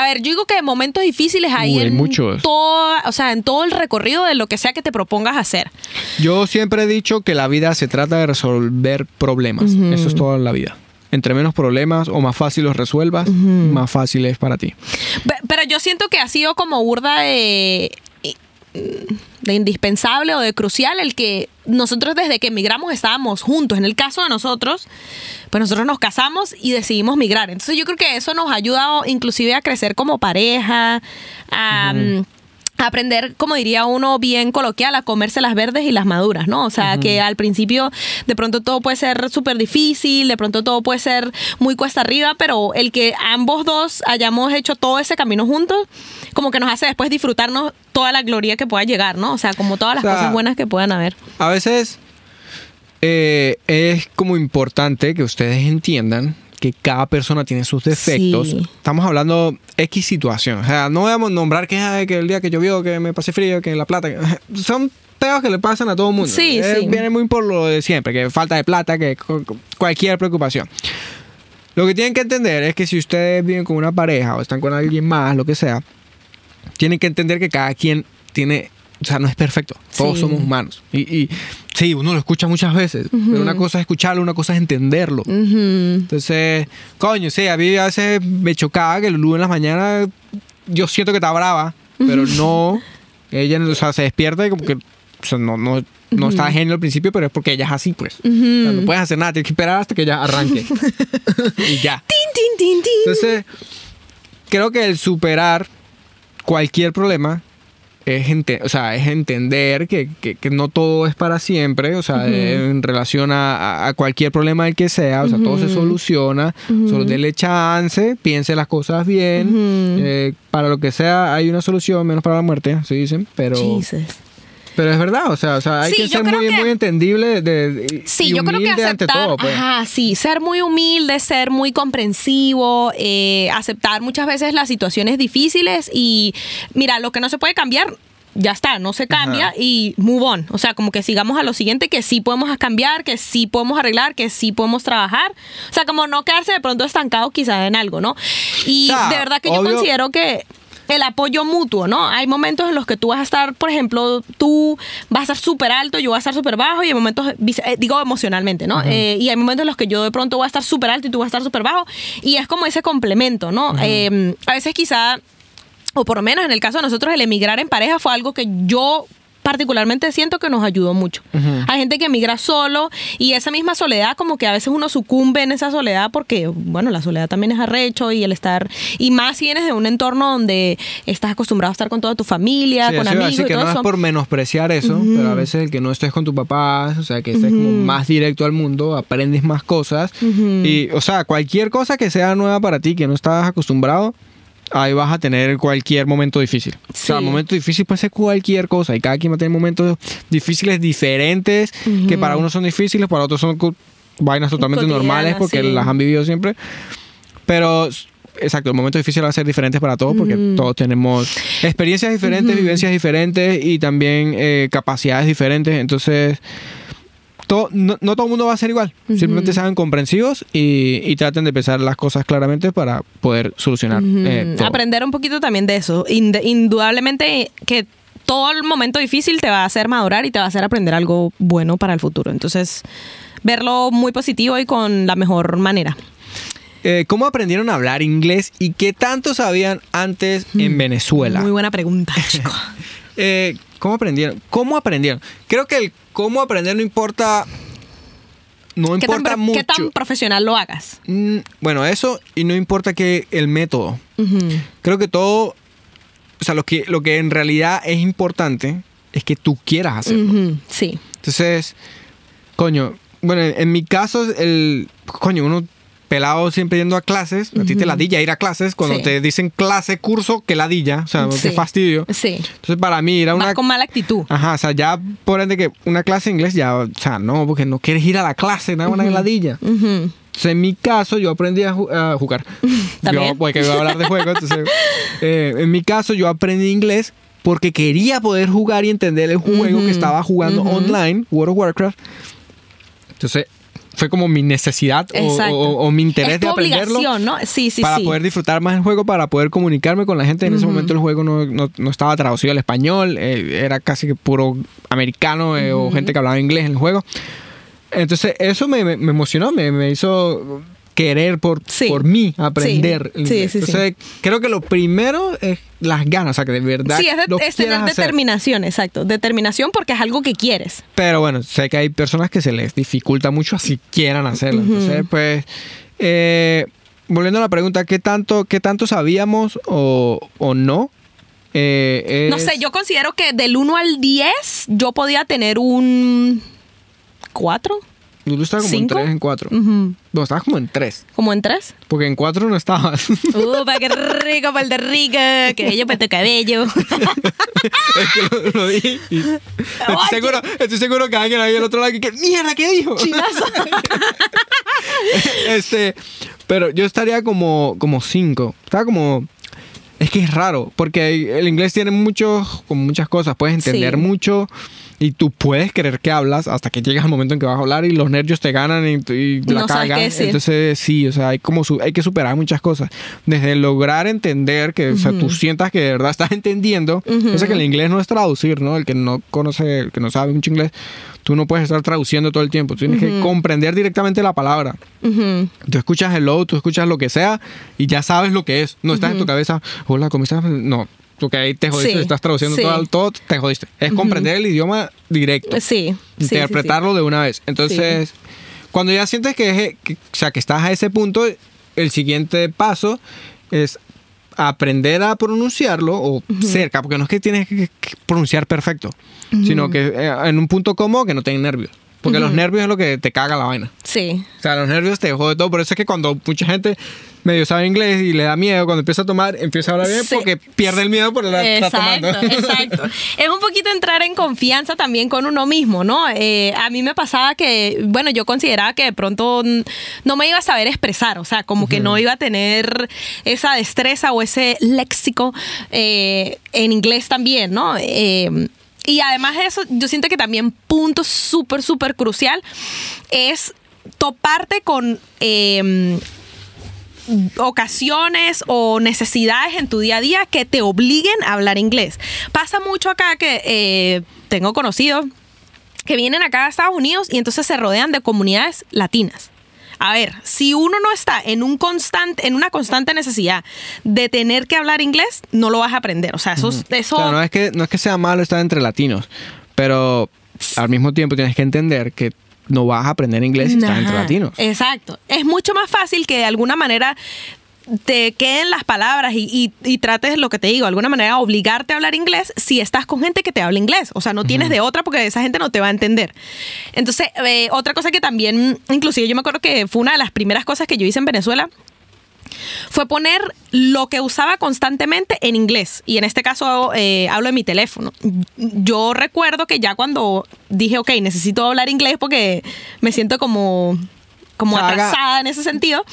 A ver, yo digo que momentos difíciles hay Uy, hay en muchos. toda, o sea, en todo el recorrido de lo que sea que te propongas hacer. Yo siempre he dicho que la vida se trata de resolver problemas. Eso es toda la vida. Entre menos problemas o más fácil los resuelvas, más fácil es para ti. Pe- Pero yo siento que ha sido como burda de, de indispensable o de crucial el que nosotros desde que emigramos estábamos juntos. En el caso de nosotros, pues nosotros nos casamos y decidimos migrar. Entonces yo creo que eso nos ha ayudado inclusive a crecer como pareja, a... aprender, como diría uno bien coloquial, a comerse las verdes y las maduras, ¿no? O sea, que al principio de pronto todo puede ser súper difícil, de pronto todo puede ser muy cuesta arriba, pero el que ambos dos hayamos hecho todo ese camino juntos, como que nos hace después disfrutarnos toda la gloria que pueda llegar, ¿no? O sea, como todas las O sea, cosas buenas que puedan haber. A veces eh, es como importante que ustedes entiendan que cada persona tiene sus defectos. Sí. Estamos hablando X situación. O sea, no vamos a nombrar que, ay, que el día que llovió, que me pasé frío, que la plata. que- Son peos que le pasan a todo el mundo. Sí, Eh, sí. Viene muy por lo de siempre, que falta de plata, que cu- cu- cualquier preocupación. Lo que tienen que entender es que si ustedes viven con una pareja o están con alguien más, lo que sea, tienen que entender que cada quien tiene, o sea, no es perfecto. Todos Sí. somos humanos. Y, y sí, uno lo escucha muchas veces, pero una cosa es escucharlo, una cosa es entenderlo. Entonces, coño, sí, a mí a veces me chocaba que Lulu en las mañanas, yo siento que está brava, pero no, ella o sea, se despierta y como que, o sea, no, no, no está genio al principio, pero es porque ella es así, pues. O sea, no puedes hacer nada, tienes que esperar hasta que ella arranque. [laughs] y ya. Tin, tin, tin, tin. Entonces, creo que el superar cualquier problema es, ente- o sea, es entender que, que- que no todo es para siempre, o sea, en relación a, a- cualquier problema el que sea, o sea, todo se soluciona, solo dele chance, piense las cosas bien, eh, para lo que sea hay una solución, menos para la muerte, se dicen, pero, Jesus. Pero es verdad, o sea, o sea hay Sí, que ser muy, que- muy entendible de, de- Sí, y yo creo que humilde ante aceptar, todo, pues. ajá, sí, ser muy humilde, ser muy comprensivo, eh, aceptar muchas veces las situaciones difíciles y mira, lo que no se puede cambiar, ya está, no se cambia Ajá. y move on. O sea, como que sigamos a lo siguiente, que sí podemos cambiar, que sí podemos arreglar, que sí podemos trabajar. O sea, como no quedarse de pronto estancado quizás en algo, ¿no? Y O sea, de verdad que yo considero que el apoyo mutuo, ¿no? Hay momentos en los que tú vas a estar, por ejemplo, tú vas a estar súper alto, yo voy a estar súper bajo, y hay momentos, eh, digo emocionalmente, ¿no? Eh, y hay momentos en los que yo de pronto voy a estar súper alto y tú vas a estar súper bajo, y es como ese complemento, ¿no? Eh, a veces quizá, o por lo menos en el caso de nosotros, el emigrar en pareja fue algo que yo particularmente siento que nos ayudó mucho. Hay gente que emigra solo y esa misma soledad como que a veces uno sucumbe en esa soledad porque, bueno, la soledad también es arrecho y el estar, y más si vienes de un entorno donde estás acostumbrado a estar con toda tu familia, Sí, con amigos decir y que todo no es por menospreciar eso, pero a veces el que no estés con tu papá, o sea, que estés como más directo al mundo, aprendes más cosas. Y, o sea, cualquier cosa que sea nueva para ti, que no estás acostumbrado, ahí vas a tener cualquier momento difícil. O sea, momento difícil puede ser cualquier cosa y cada quien va a tener momentos difíciles diferentes, que para unos son difíciles, para otros son vainas totalmente normales porque sí. las han vivido siempre. Pero, exacto, el momento difícil va a ser diferente para todos porque todos tenemos experiencias diferentes, vivencias diferentes y también eh, capacidades diferentes. Entonces, todo, no, no todo el mundo va a ser igual. Simplemente sean comprensivos y, y traten de pensar las cosas claramente para poder solucionar eh, todo. Aprender un poquito también de eso. Indudablemente que todo el momento difícil te va a hacer madurar y te va a hacer aprender algo bueno para el futuro. Entonces, verlo muy positivo y con la mejor manera. Eh, ¿Cómo aprendieron a hablar inglés y qué tanto sabían antes en Venezuela? Muy buena pregunta, [laughs] chico. Eh, ¿Cómo aprendieron? ¿Cómo aprendieron? Creo que el cómo aprender no importa. No ¿Qué tan, importa mucho. qué tan profesional lo hagas? Mm, bueno, eso y no importa que el método. Creo que todo. O sea, lo que, lo que en realidad es importante es que tú quieras hacerlo. Sí. Entonces, coño, bueno, en, en mi caso, el. Coño, uno pelado siempre yendo a clases. A ti te ladilla ir a clases. Cuando Sí. te dicen clase, curso, que ladilla. O sea, Sí. qué fastidio. Sí. Entonces, para mí, ir a una. Vas con mala actitud. Ajá, o sea, ya por ende que una clase de inglés ya, o sea, no, porque no quieres ir a la clase, nada una ladilla. Entonces, en mi caso, yo aprendí a, ju- a jugar. [laughs] También. Yo, porque voy a hablar de juego, entonces, [laughs] eh, en mi caso, yo aprendí inglés porque quería poder jugar y entender el juego que estaba jugando online, World of Warcraft. Entonces, fue como mi necesidad o, Exacto. o- o mi interés es de aprenderlo obligación, ¿no? Sí, sí, para sí. poder disfrutar más el juego, para poder comunicarme con la gente. En ese momento el juego no, no- no estaba traducido al español, eh, era casi que puro americano eh, o gente que hablaba inglés en el juego. Entonces eso me, me- me emocionó, me, me hizo querer por, Sí. por mí aprender. Sí, sí, sí. Entonces creo que lo primero es las ganas, o sea, que de verdad Sí, es, de- es tener hacer. determinación, exacto. Determinación porque es algo que quieres. Pero bueno, sé que hay personas que se les dificulta mucho así quieran hacerlo. Entonces, pues, eh, volviendo a la pregunta, ¿qué tanto, qué tanto sabíamos o, o no? Eh, No sé, yo considero que del 1 al 10 yo podía tener un 4, Tú estabas como ¿Cinco? en 3, en 4. Ujú. No, estabas como en 3. como en 3. Porque en 4 no estabas. [laughs] Upa, qué rico, de rica, que bello para tu cabello. [laughs] es que lo, lo dije. estoy, seguro, estoy seguro que alguien ahí al otro lado que, mierda, ¿qué dijo? Chinazo. [laughs] este, pero yo estaría como como 5. Estaba como es que es raro, porque el inglés tiene muchos como muchas cosas, puedes entender Sí. mucho y tú puedes creer que hablas hasta que llegas al momento en que vas a hablar y los nervios te ganan y, y la No cagan. Entonces, sí, o sea, hay como su- hay que superar muchas cosas. Desde lograr entender que, o sea, tú sientas que de verdad estás [laughs] entendiendo. O sea, que el inglés no es traducir, ¿no? El que no conoce, el que no sabe mucho inglés, tú no puedes estar traduciendo todo el tiempo. Tú tienes que comprender directamente la palabra. Tú escuchas hello, tú escuchas lo que sea y ya sabes lo que es. No estás en tu cabeza, hola, ¿cómo estás? No, porque ahí te jodiste, Sí, estás traduciendo sí. todo, todo, te jodiste. Es comprender el idioma directo. Sí, interpretarlo de una vez. Entonces, cuando ya sientes que, es- que- o sea, que estás a ese punto, el siguiente paso es aprender a pronunciarlo o cerca, porque no es que tienes que, que pronunciar perfecto, sino que eh, en un punto cómodo que no tengas nervios. Porque los nervios es lo que te caga la vaina. Sí. O sea, los nervios te jode todo. Por eso es que cuando mucha gente medio sabe inglés y le da miedo, cuando empieza a tomar, empieza a hablar bien Sí. porque pierde el miedo por la está tomando. Exacto, exacto. [laughs] Es un poquito entrar en confianza también con uno mismo, ¿no? Eh, a mí me pasaba que, bueno, yo consideraba que de pronto no me iba a saber expresar, o sea, como que no iba a tener esa destreza o ese léxico eh, en inglés también, ¿no? Eh, y además de eso, yo siento que también punto súper, súper crucial es toparte con... eh, ocasiones o necesidades en tu día a día que te obliguen a hablar inglés. Pasa mucho acá que eh, tengo conocidos que vienen acá a Estados Unidos y entonces se rodean de comunidades latinas. A ver, si uno no está en un constante, en una constante necesidad de tener que hablar inglés, no lo vas a aprender. O sea, eso, eso O sea, no es que no es que sea malo estar entre latinos, pero al mismo tiempo tienes que entender que no vas a aprender inglés si estás entre latinos. Exacto. Es mucho más fácil que de alguna manera te queden las palabras y, y- y trates lo que te digo, de alguna manera obligarte a hablar inglés si estás con gente que te habla inglés. O sea, no tienes de otra porque esa gente no te va a entender. Entonces, eh, otra cosa que también, inclusive yo me acuerdo que fue una de las primeras cosas que yo hice en Venezuela, fue poner lo que usaba constantemente en inglés. Y en este caso eh, hablo de mi teléfono. Yo recuerdo que ya cuando dije, ok, necesito hablar inglés porque me siento como, como atrasada en ese sentido.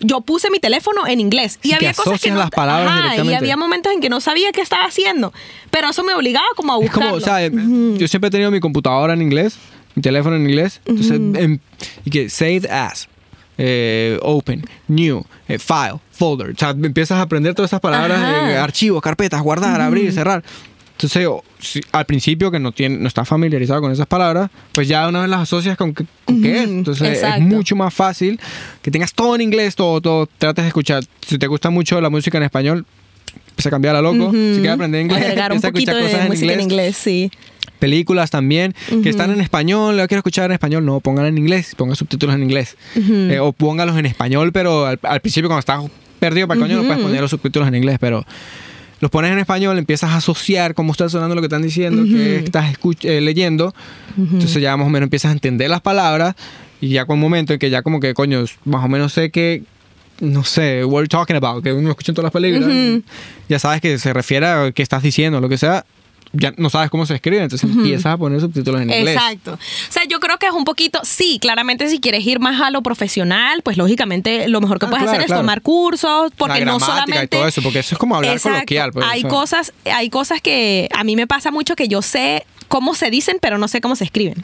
Yo puse mi teléfono en inglés y que había cosas que no, las palabras Ajá, y directamente. había momentos en que no sabía qué estaba haciendo, pero eso me obligaba como a Es buscarlo. como, o sea, yo siempre he tenido mi computadora en inglés, mi teléfono en inglés, entonces, em, y que save as, eh, open, new, eh, file, folder, o sea, empiezas a aprender todas esas palabras, eh, archivos, carpetas, guardar, abrir, cerrar. Entonces, si- al principio que no tiene, no estás familiarizado con esas palabras, pues ya una vez las asocias con, qué- con qué es. Entonces exacto. es mucho más fácil que tengas todo en inglés, todo, todo, trates de escuchar. Si te gusta mucho la música en español, empieza a cambiar a loco. Si quieres aprender inglés, Agregar un a escuchar de cosas en música inglés en inglés, sí. películas también que están en español, lo quiero escuchar en español, no, pónganla en inglés, pongan subtítulos en inglés. Eh, o póngalos en español, pero al, al principio cuando estás perdido para el coño no puedes poner los subtítulos en inglés, pero los pones en español, empiezas a asociar cómo está sonando lo que están diciendo, que estás eh, leyendo, entonces ya más o menos empiezas a entender las palabras y ya con un momento en que ya como que, coño, más o menos sé que no sé, what are you talking about, que uno escucha en todas las películas, ya sabes que se refiere a qué estás diciendo, lo que sea, ya no sabes cómo se escribe, entonces empiezas a poner subtítulos en inglés. Exacto. O sea, yo creo que es un poquito, sí, claramente si quieres ir más a lo profesional, pues lógicamente lo mejor que Ah, puedes claro, hacer claro. es tomar cursos, porque La no gramática y solamente... todo eso, porque eso es como hablar Exacto. coloquial, pues, hay o sea. cosas, hay cosas que a mí me pasa mucho que yo sé cómo se dicen, pero no sé cómo se escriben.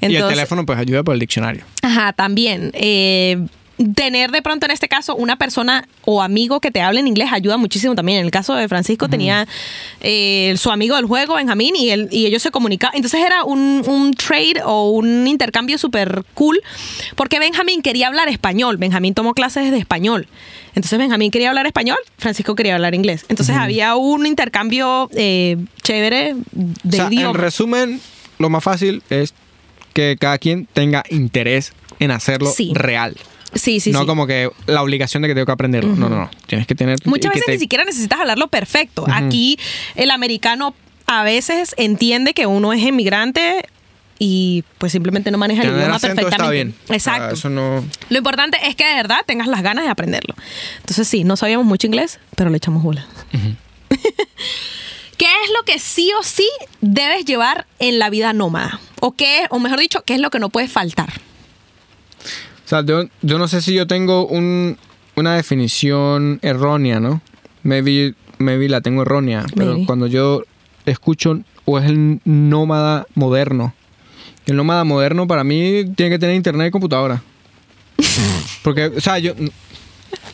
Y el teléfono pues ayuda por el diccionario. Ajá, también. eh, tener de pronto en este caso una persona o amigo que te hable en inglés ayuda muchísimo también. En el caso de Francisco tenía eh, su amigo del juego, Benjamín, y, él, y ellos se comunicaban. Entonces era un, un trade o un intercambio súper cool porque Benjamín quería hablar español. Benjamín tomó clases de español. Entonces Benjamín quería hablar español, Francisco quería hablar inglés. Entonces había un intercambio eh, chévere de o sea, en idioma. resumen, lo más fácil es que cada quien tenga interés en hacerlo Sí. real. Sí, sí, no sí. como que la obligación de que tengo que aprenderlo. No, no, no. Tienes que tener... Muchas que veces te- ni siquiera necesitas hablarlo perfecto. Aquí el americano a veces entiende que uno es inmigrante y pues simplemente no maneja el idioma perfectamente. está bien. Exacto. Ah, eso no... Lo importante es que de verdad tengas las ganas de aprenderlo. Entonces sí, no sabíamos mucho inglés, pero le echamos bola. [laughs] ¿Qué es lo que sí o sí debes llevar en la vida nómada? O qué, o mejor dicho, ¿qué es lo que no puede faltar? Sea, yo, yo no sé si yo tengo un, una definición errónea, ¿no? Maybe, maybe la tengo errónea, pero Maybe. cuando yo escucho o es el nómada moderno. El nómada moderno para mí tiene que tener internet y computadora. [laughs] Porque, o sea, yo, o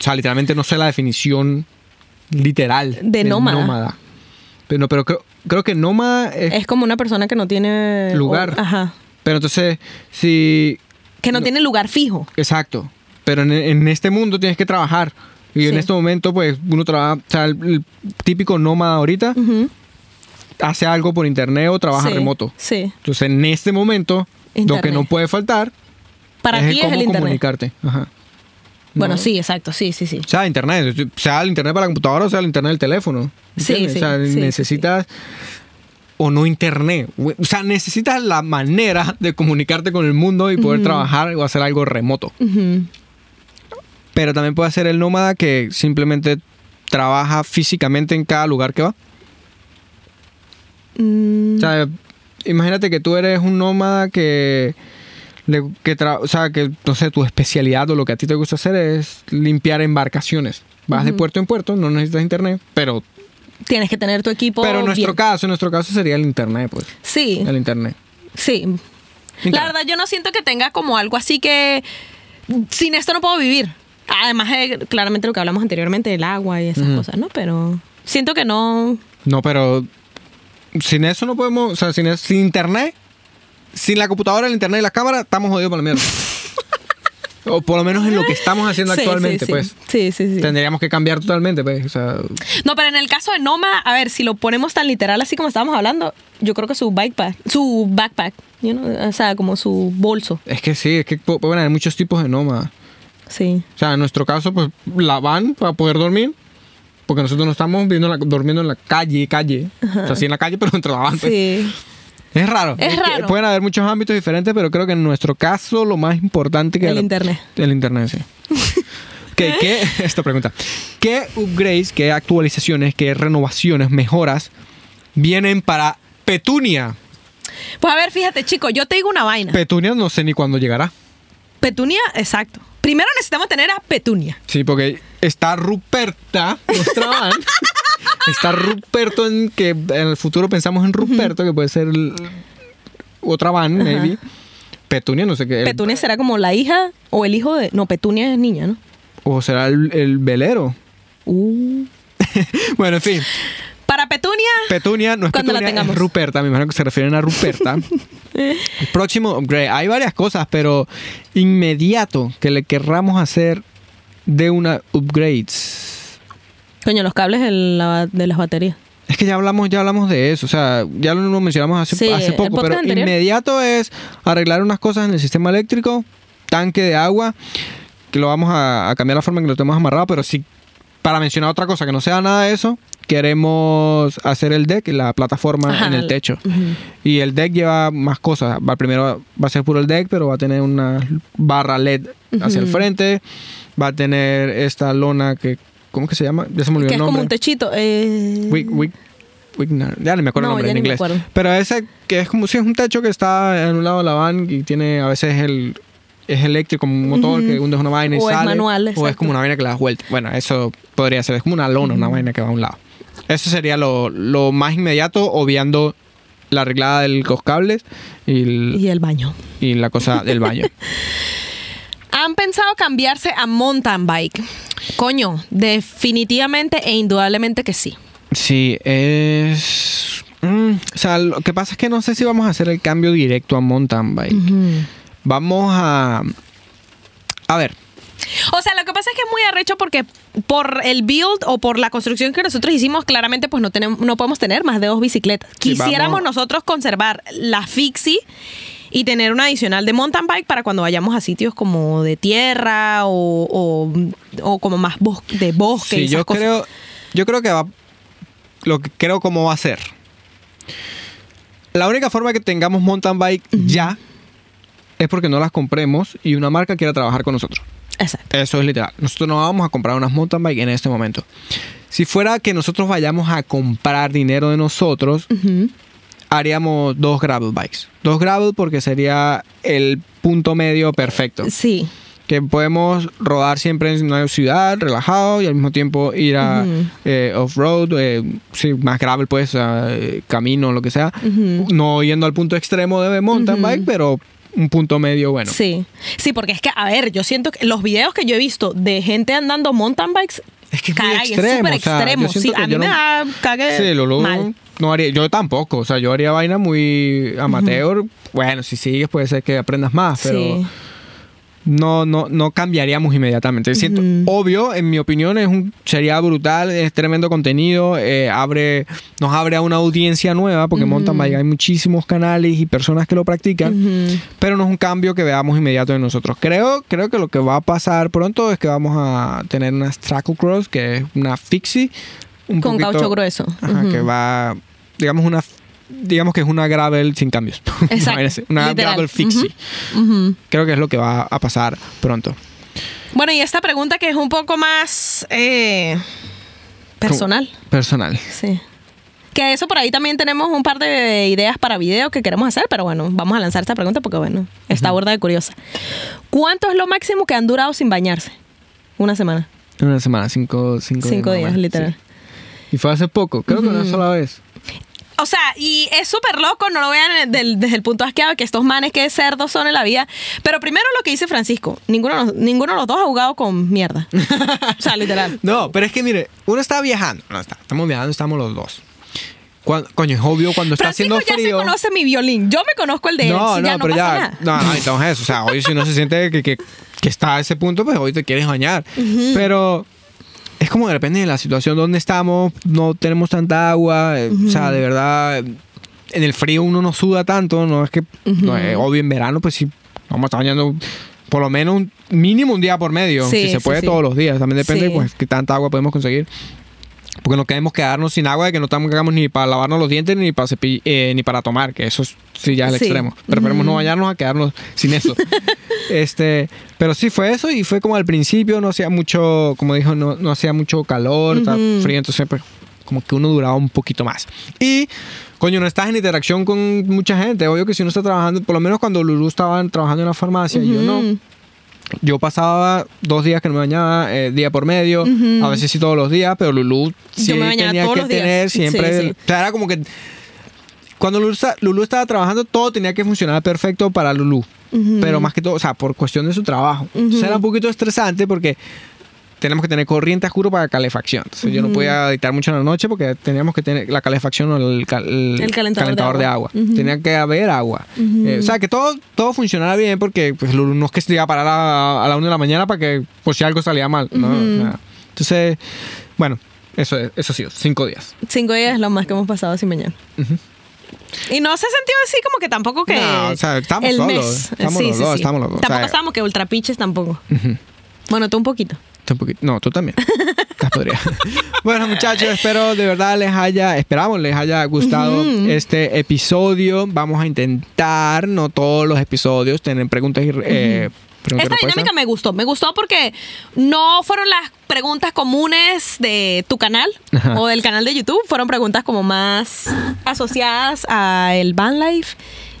sea, literalmente no sé la definición literal De nómada. Pero, no, pero creo, creo que nómada es, Es como una persona que no tiene Lugar. o- ajá. Pero entonces, si Que no, tiene lugar fijo. Exacto. Pero en, en este mundo tienes que trabajar. Y en este momento, pues, uno trabaja, o sea, el, el típico nómada ahorita hace algo por internet o trabaja Sí, remoto. Sí. Entonces, en este momento, lo que no puede faltar Para es ti es cómo el internet. comunicarte. Ajá. Bueno, No. sí, exacto, sí, sí, sí. O sea, internet, sea el internet para la computadora o sea el internet del teléfono. Sí, ¿entiendes? sí, o sea, sí, sí, necesitas o no internet. O sea, necesitas la manera de comunicarte con el mundo y poder trabajar o hacer algo remoto. Pero también puede ser el nómada que simplemente trabaja físicamente en cada lugar que va. Mm, O sea, imagínate que tú eres un nómada que, que tra- o sea, que no sé, tu especialidad o lo que a ti te gusta hacer es limpiar embarcaciones. Vas de puerto en puerto, no necesitas internet, pero, tienes que tener tu equipo. pero en nuestro bien. caso, en nuestro caso sería el internet, pues. Sí, El internet. sí. La verdad, yo no siento que tenga como algo así que sin esto no puedo vivir. Además de claramente lo que hablamos anteriormente del agua y esas cosas, ¿no? Pero siento que no. No, pero sin eso no podemos, o sea, sin, sin internet, sin la computadora, el internet y las cámaras, estamos jodidos por la mierda. O por lo menos en lo que estamos haciendo Sí, actualmente, sí. pues. Sí, sí, sí. Tendríamos que cambiar totalmente, pues. O sea, No, pero en el caso de Noma, a ver, si lo ponemos tan literal así como estábamos hablando, yo creo que su backpack, su backpack, you know, o sea, como su bolso. es que sí, es que pu- pueden haber muchos tipos de nómadas. Sí. O sea, en nuestro caso, pues la van para poder dormir. Porque nosotros no estamos viviendo en la- durmiendo en la calle, calle. O sea, sí en la calle, pero [laughs] entre la van. pues. Sí. Es raro. Es que raro. Pueden haber muchos ámbitos diferentes, pero creo que en nuestro caso lo más importante que... El internet. El internet, sí. Ok, [laughs] ¿qué, [laughs] esta pregunta. ¿Qué upgrades, qué actualizaciones, qué renovaciones, mejoras vienen para Petunia? Pues a ver, fíjate, chico, yo te digo una vaina. Petunia no sé ni cuándo llegará. Petunia, exacto. Primero necesitamos tener a Petunia. Sí, porque está Ruperta, nuestra van. [laughs] está Ruperto en que en el futuro pensamos en Ruperto, que puede ser el- otra van, maybe. Petunia, no sé qué. el- Petunia será como la hija o el hijo de. No, Petunia es niña, ¿no? o será el, el velero. Uh. [laughs] Bueno, en fin. Para Petunia. Petunia no es Cuando la Petunia, es tengamos. Ruperta. Me imagino que se refieren a Ruperta. [laughs] el próximo upgrade. Hay varias cosas, pero inmediato que le querramos hacer de una upgrades. Coño, los cables de, la- de las baterías. Es que ya hablamos, ya hablamos de eso, o sea, ya lo mencionamos hace, Sí, hace el poco, pero anterior. inmediato es arreglar unas cosas en el sistema eléctrico, tanque de agua, que lo vamos a, a cambiar la forma en que lo tenemos amarrado, pero sí, para mencionar otra cosa que no sea nada de eso, queremos hacer el deck, la plataforma Ajá, en el techo. Y el deck lleva más cosas. Va, primero va a ser puro el deck, pero va a tener una barra LED hacia el frente. Va a tener esta lona que, ¿cómo que se llama? Ya se me olvidó Que el es como un techito. Eh... Wick- wick- Wigner, ya ni me acuerdo No, el nombre en inglés. Pero ese que es como si es un techo que está en un lado de la van y tiene a veces el es eléctrico como un motor que hundes una vaina y O es sale manual, o es como una vaina que le das vuelta. Bueno, eso podría ser, es como una lona, una vaina que va a un lado. Eso sería lo, lo más inmediato, obviando la arreglada de los cables y, el- Y el baño. y la cosa del baño. [laughs] ¿Han pensado cambiarse a mountain bike? Coño, definitivamente e indudablemente que sí. Sí, es... mm, o sea, lo que pasa es que no sé si vamos a hacer el cambio directo a mountain bike. Vamos a... A ver, O sea, lo que pasa es que es muy arrecho porque por el build o por la construcción que nosotros hicimos, claramente pues no tenemos, no podemos tener más de dos bicicletas. Quisiéramos nosotros conservar la fixie y tener una adicional de mountain bike para cuando vayamos a sitios como de tierra o, o, o como más bos- de bosque. y Sí, esas yo cosas. creo, yo creo que va, lo que creo cómo va a ser. La única forma que tengamos mountain bike ya es porque no las compremos y una marca quiera trabajar con nosotros. Exacto. Eso es literal. Nosotros no vamos a comprar unas mountain bike en este momento. Si fuera que nosotros vayamos a comprar dinero de nosotros. Haríamos dos gravel bikes. Dos gravel porque sería el punto medio perfecto. Sí. Que podemos rodar siempre en una ciudad, relajado, y al mismo tiempo ir a eh, off-road, eh, sí, más gravel, pues, a, eh, camino, lo que sea. No yendo al punto extremo de mountain bike, pero un punto medio bueno. Sí. Sí, porque es que, a ver, yo siento que los videos que yo he visto de gente andando mountain bikes, Es que es muy caray, extremo, es súper o sea, extremo. Sí, a mí yo me no- da cague Sí, Lulu mal. no haría, yo tampoco, o sea, yo haría vaina muy amateur. Bueno, si sigues puede ser que aprendas más, pero Sí. No, no, no cambiaríamos inmediatamente. Siento, obvio, en mi opinión, es un, sería brutal, es tremendo contenido, eh, abre, nos abre a una audiencia nueva, porque en mountain bike hay muchísimos canales y personas que lo practican, pero no es un cambio que veamos inmediato de nosotros. Creo, creo que lo que va a pasar pronto es que vamos a tener una Strackle Cross, que es una fixie. Un Con poquito- caucho grueso. Ajá, que va, digamos, una digamos que es una gravel sin cambios. [laughs] Exacto, una literal. gravel fixie. Creo que es lo que va a pasar pronto. Bueno, y esta pregunta que es un poco más eh, personal. Personal. Sí. Que eso por ahí también tenemos un par de ideas para video que queremos hacer, pero bueno, vamos a lanzar esta pregunta porque bueno, está burda de curiosa. ¿Cuánto es lo máximo que han durado sin bañarse? Una semana. Una semana, cinco, cinco, Cinco días, literal. sí. Y fue hace poco, creo que una sola vez. O sea, y es súper loco, no lo vean del- desde el punto asqueado que estos manes que cerdos son en la vida. Pero primero lo que dice Francisco, ninguno, de los- ninguno de los dos ha jugado con mierda. o sea, literal. [laughs] No, pero es que mire, uno está viajando. No, está, estamos viajando, estamos los dos. Cuando- coño, es obvio cuando está Francisco haciendo ya se frío. conoce mi violín. Yo me conozco el de él. No, si no, ya no pero ya. No, no, entonces. O sea, hoy si no se siente que, que, que está a ese punto, pues hoy te quieres bañar. Pero es como depende de la situación donde estamos, no tenemos tanta agua. eh, O sea, de verdad, en el frío uno no suda tanto. No es que, no, eh, obvio, en verano, pues sí, vamos a estar bañando por lo menos un mínimo un día por medio. Sí, si se sí, puede sí. todos los días. También depende, Sí. pues, qué tanta agua podemos conseguir. Porque no queremos quedarnos sin agua de que no tengamos ni para lavarnos los dientes ni para cepi- eh, ni para tomar, que eso es- sí ya es el Sí. extremo. Preferimos no Ujú. bañarnos a quedarnos sin eso. [laughs] este, pero sí fue eso y fue como al principio no hacía mucho, como dijo, no, no hacía mucho calor, frío, entonces pues como que uno duraba un poquito más. Y coño, no estás en interacción con mucha gente, obvio que si uno está trabajando, por lo menos cuando Lulu estaba trabajando en la farmacia, yo no. Yo pasaba dos días que no me bañaba, eh, día por medio, Ujú. a veces sí todos los días, pero Lulú sí tenía que días. tener siempre. Sí, sí. O sea, era como que. Cuando Lulú, esta- Lulú estaba trabajando, todo tenía que funcionar perfecto para Lulú. Pero más que todo, o sea, por cuestión de su trabajo. Entonces era un poquito estresante porque tenemos que tener corriente a juro para calefacción. Entonces yo no podía editar mucho en la noche porque teníamos que tener la calefacción o el, cal- el El calentador de de agua. agua. Ujú. Tenía que haber agua. Ujú. Eh, o sea, que todo, todo funcionara bien porque pues, no es que se iba a parar a, a la una de la mañana para que por si algo salía mal. ¿no? O sea, entonces, bueno, eso, es- eso ha sido, cinco días. Cinco días es lo más que hemos pasado sin bañar. Y no se sintió así como que tampoco que. No, o sea, estamos el solos, mes. estamos los dos, estamos los dos, o Tampoco sea- estábamos que ultrapiches tampoco. Bueno, tú un poquito. Un poquito- No, tú también. [laughs] Bueno, muchachos, espero de verdad les haya, esperamos les haya gustado este episodio. Vamos a intentar, no todos los episodios, tener preguntas y, eh, y Esta dinámica me gustó. Me gustó porque no fueron las preguntas comunes de tu canal Ajá. o del canal de YouTube. Fueron preguntas como más asociadas a el van life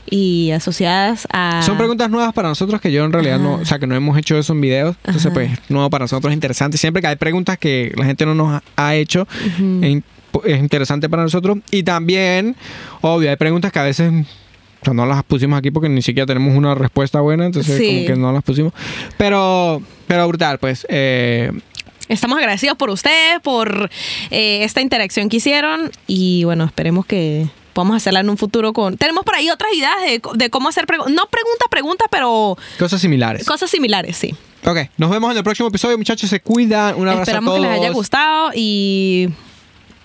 y asociadas a... Son preguntas nuevas para nosotros que yo en realidad no, o sea, que no hemos hecho eso en videos. Entonces, Ajá. pues, nuevo para nosotros, interesante. Siempre que hay preguntas que la gente no nos ha- hecho, es in- es interesante para nosotros. Y también, obvio, hay preguntas que a veces o sea, no las pusimos aquí porque ni siquiera tenemos una respuesta buena, entonces Sí. como que no las pusimos. Pero, pero brutal, pues. eh, Estamos agradecidos por ustedes, por eh, esta interacción que hicieron y bueno, esperemos que podamos hacerla en un futuro con... Tenemos por ahí otras ideas de, de cómo hacer preguntas, no preguntas, preguntas, pero cosas similares. cosas similares, sí. Ok, nos vemos en el próximo episodio, muchachos. Se cuidan. Un abrazo Esperamos a que todos. les haya gustado y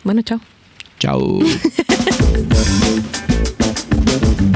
bueno, chao. Chao. [laughs]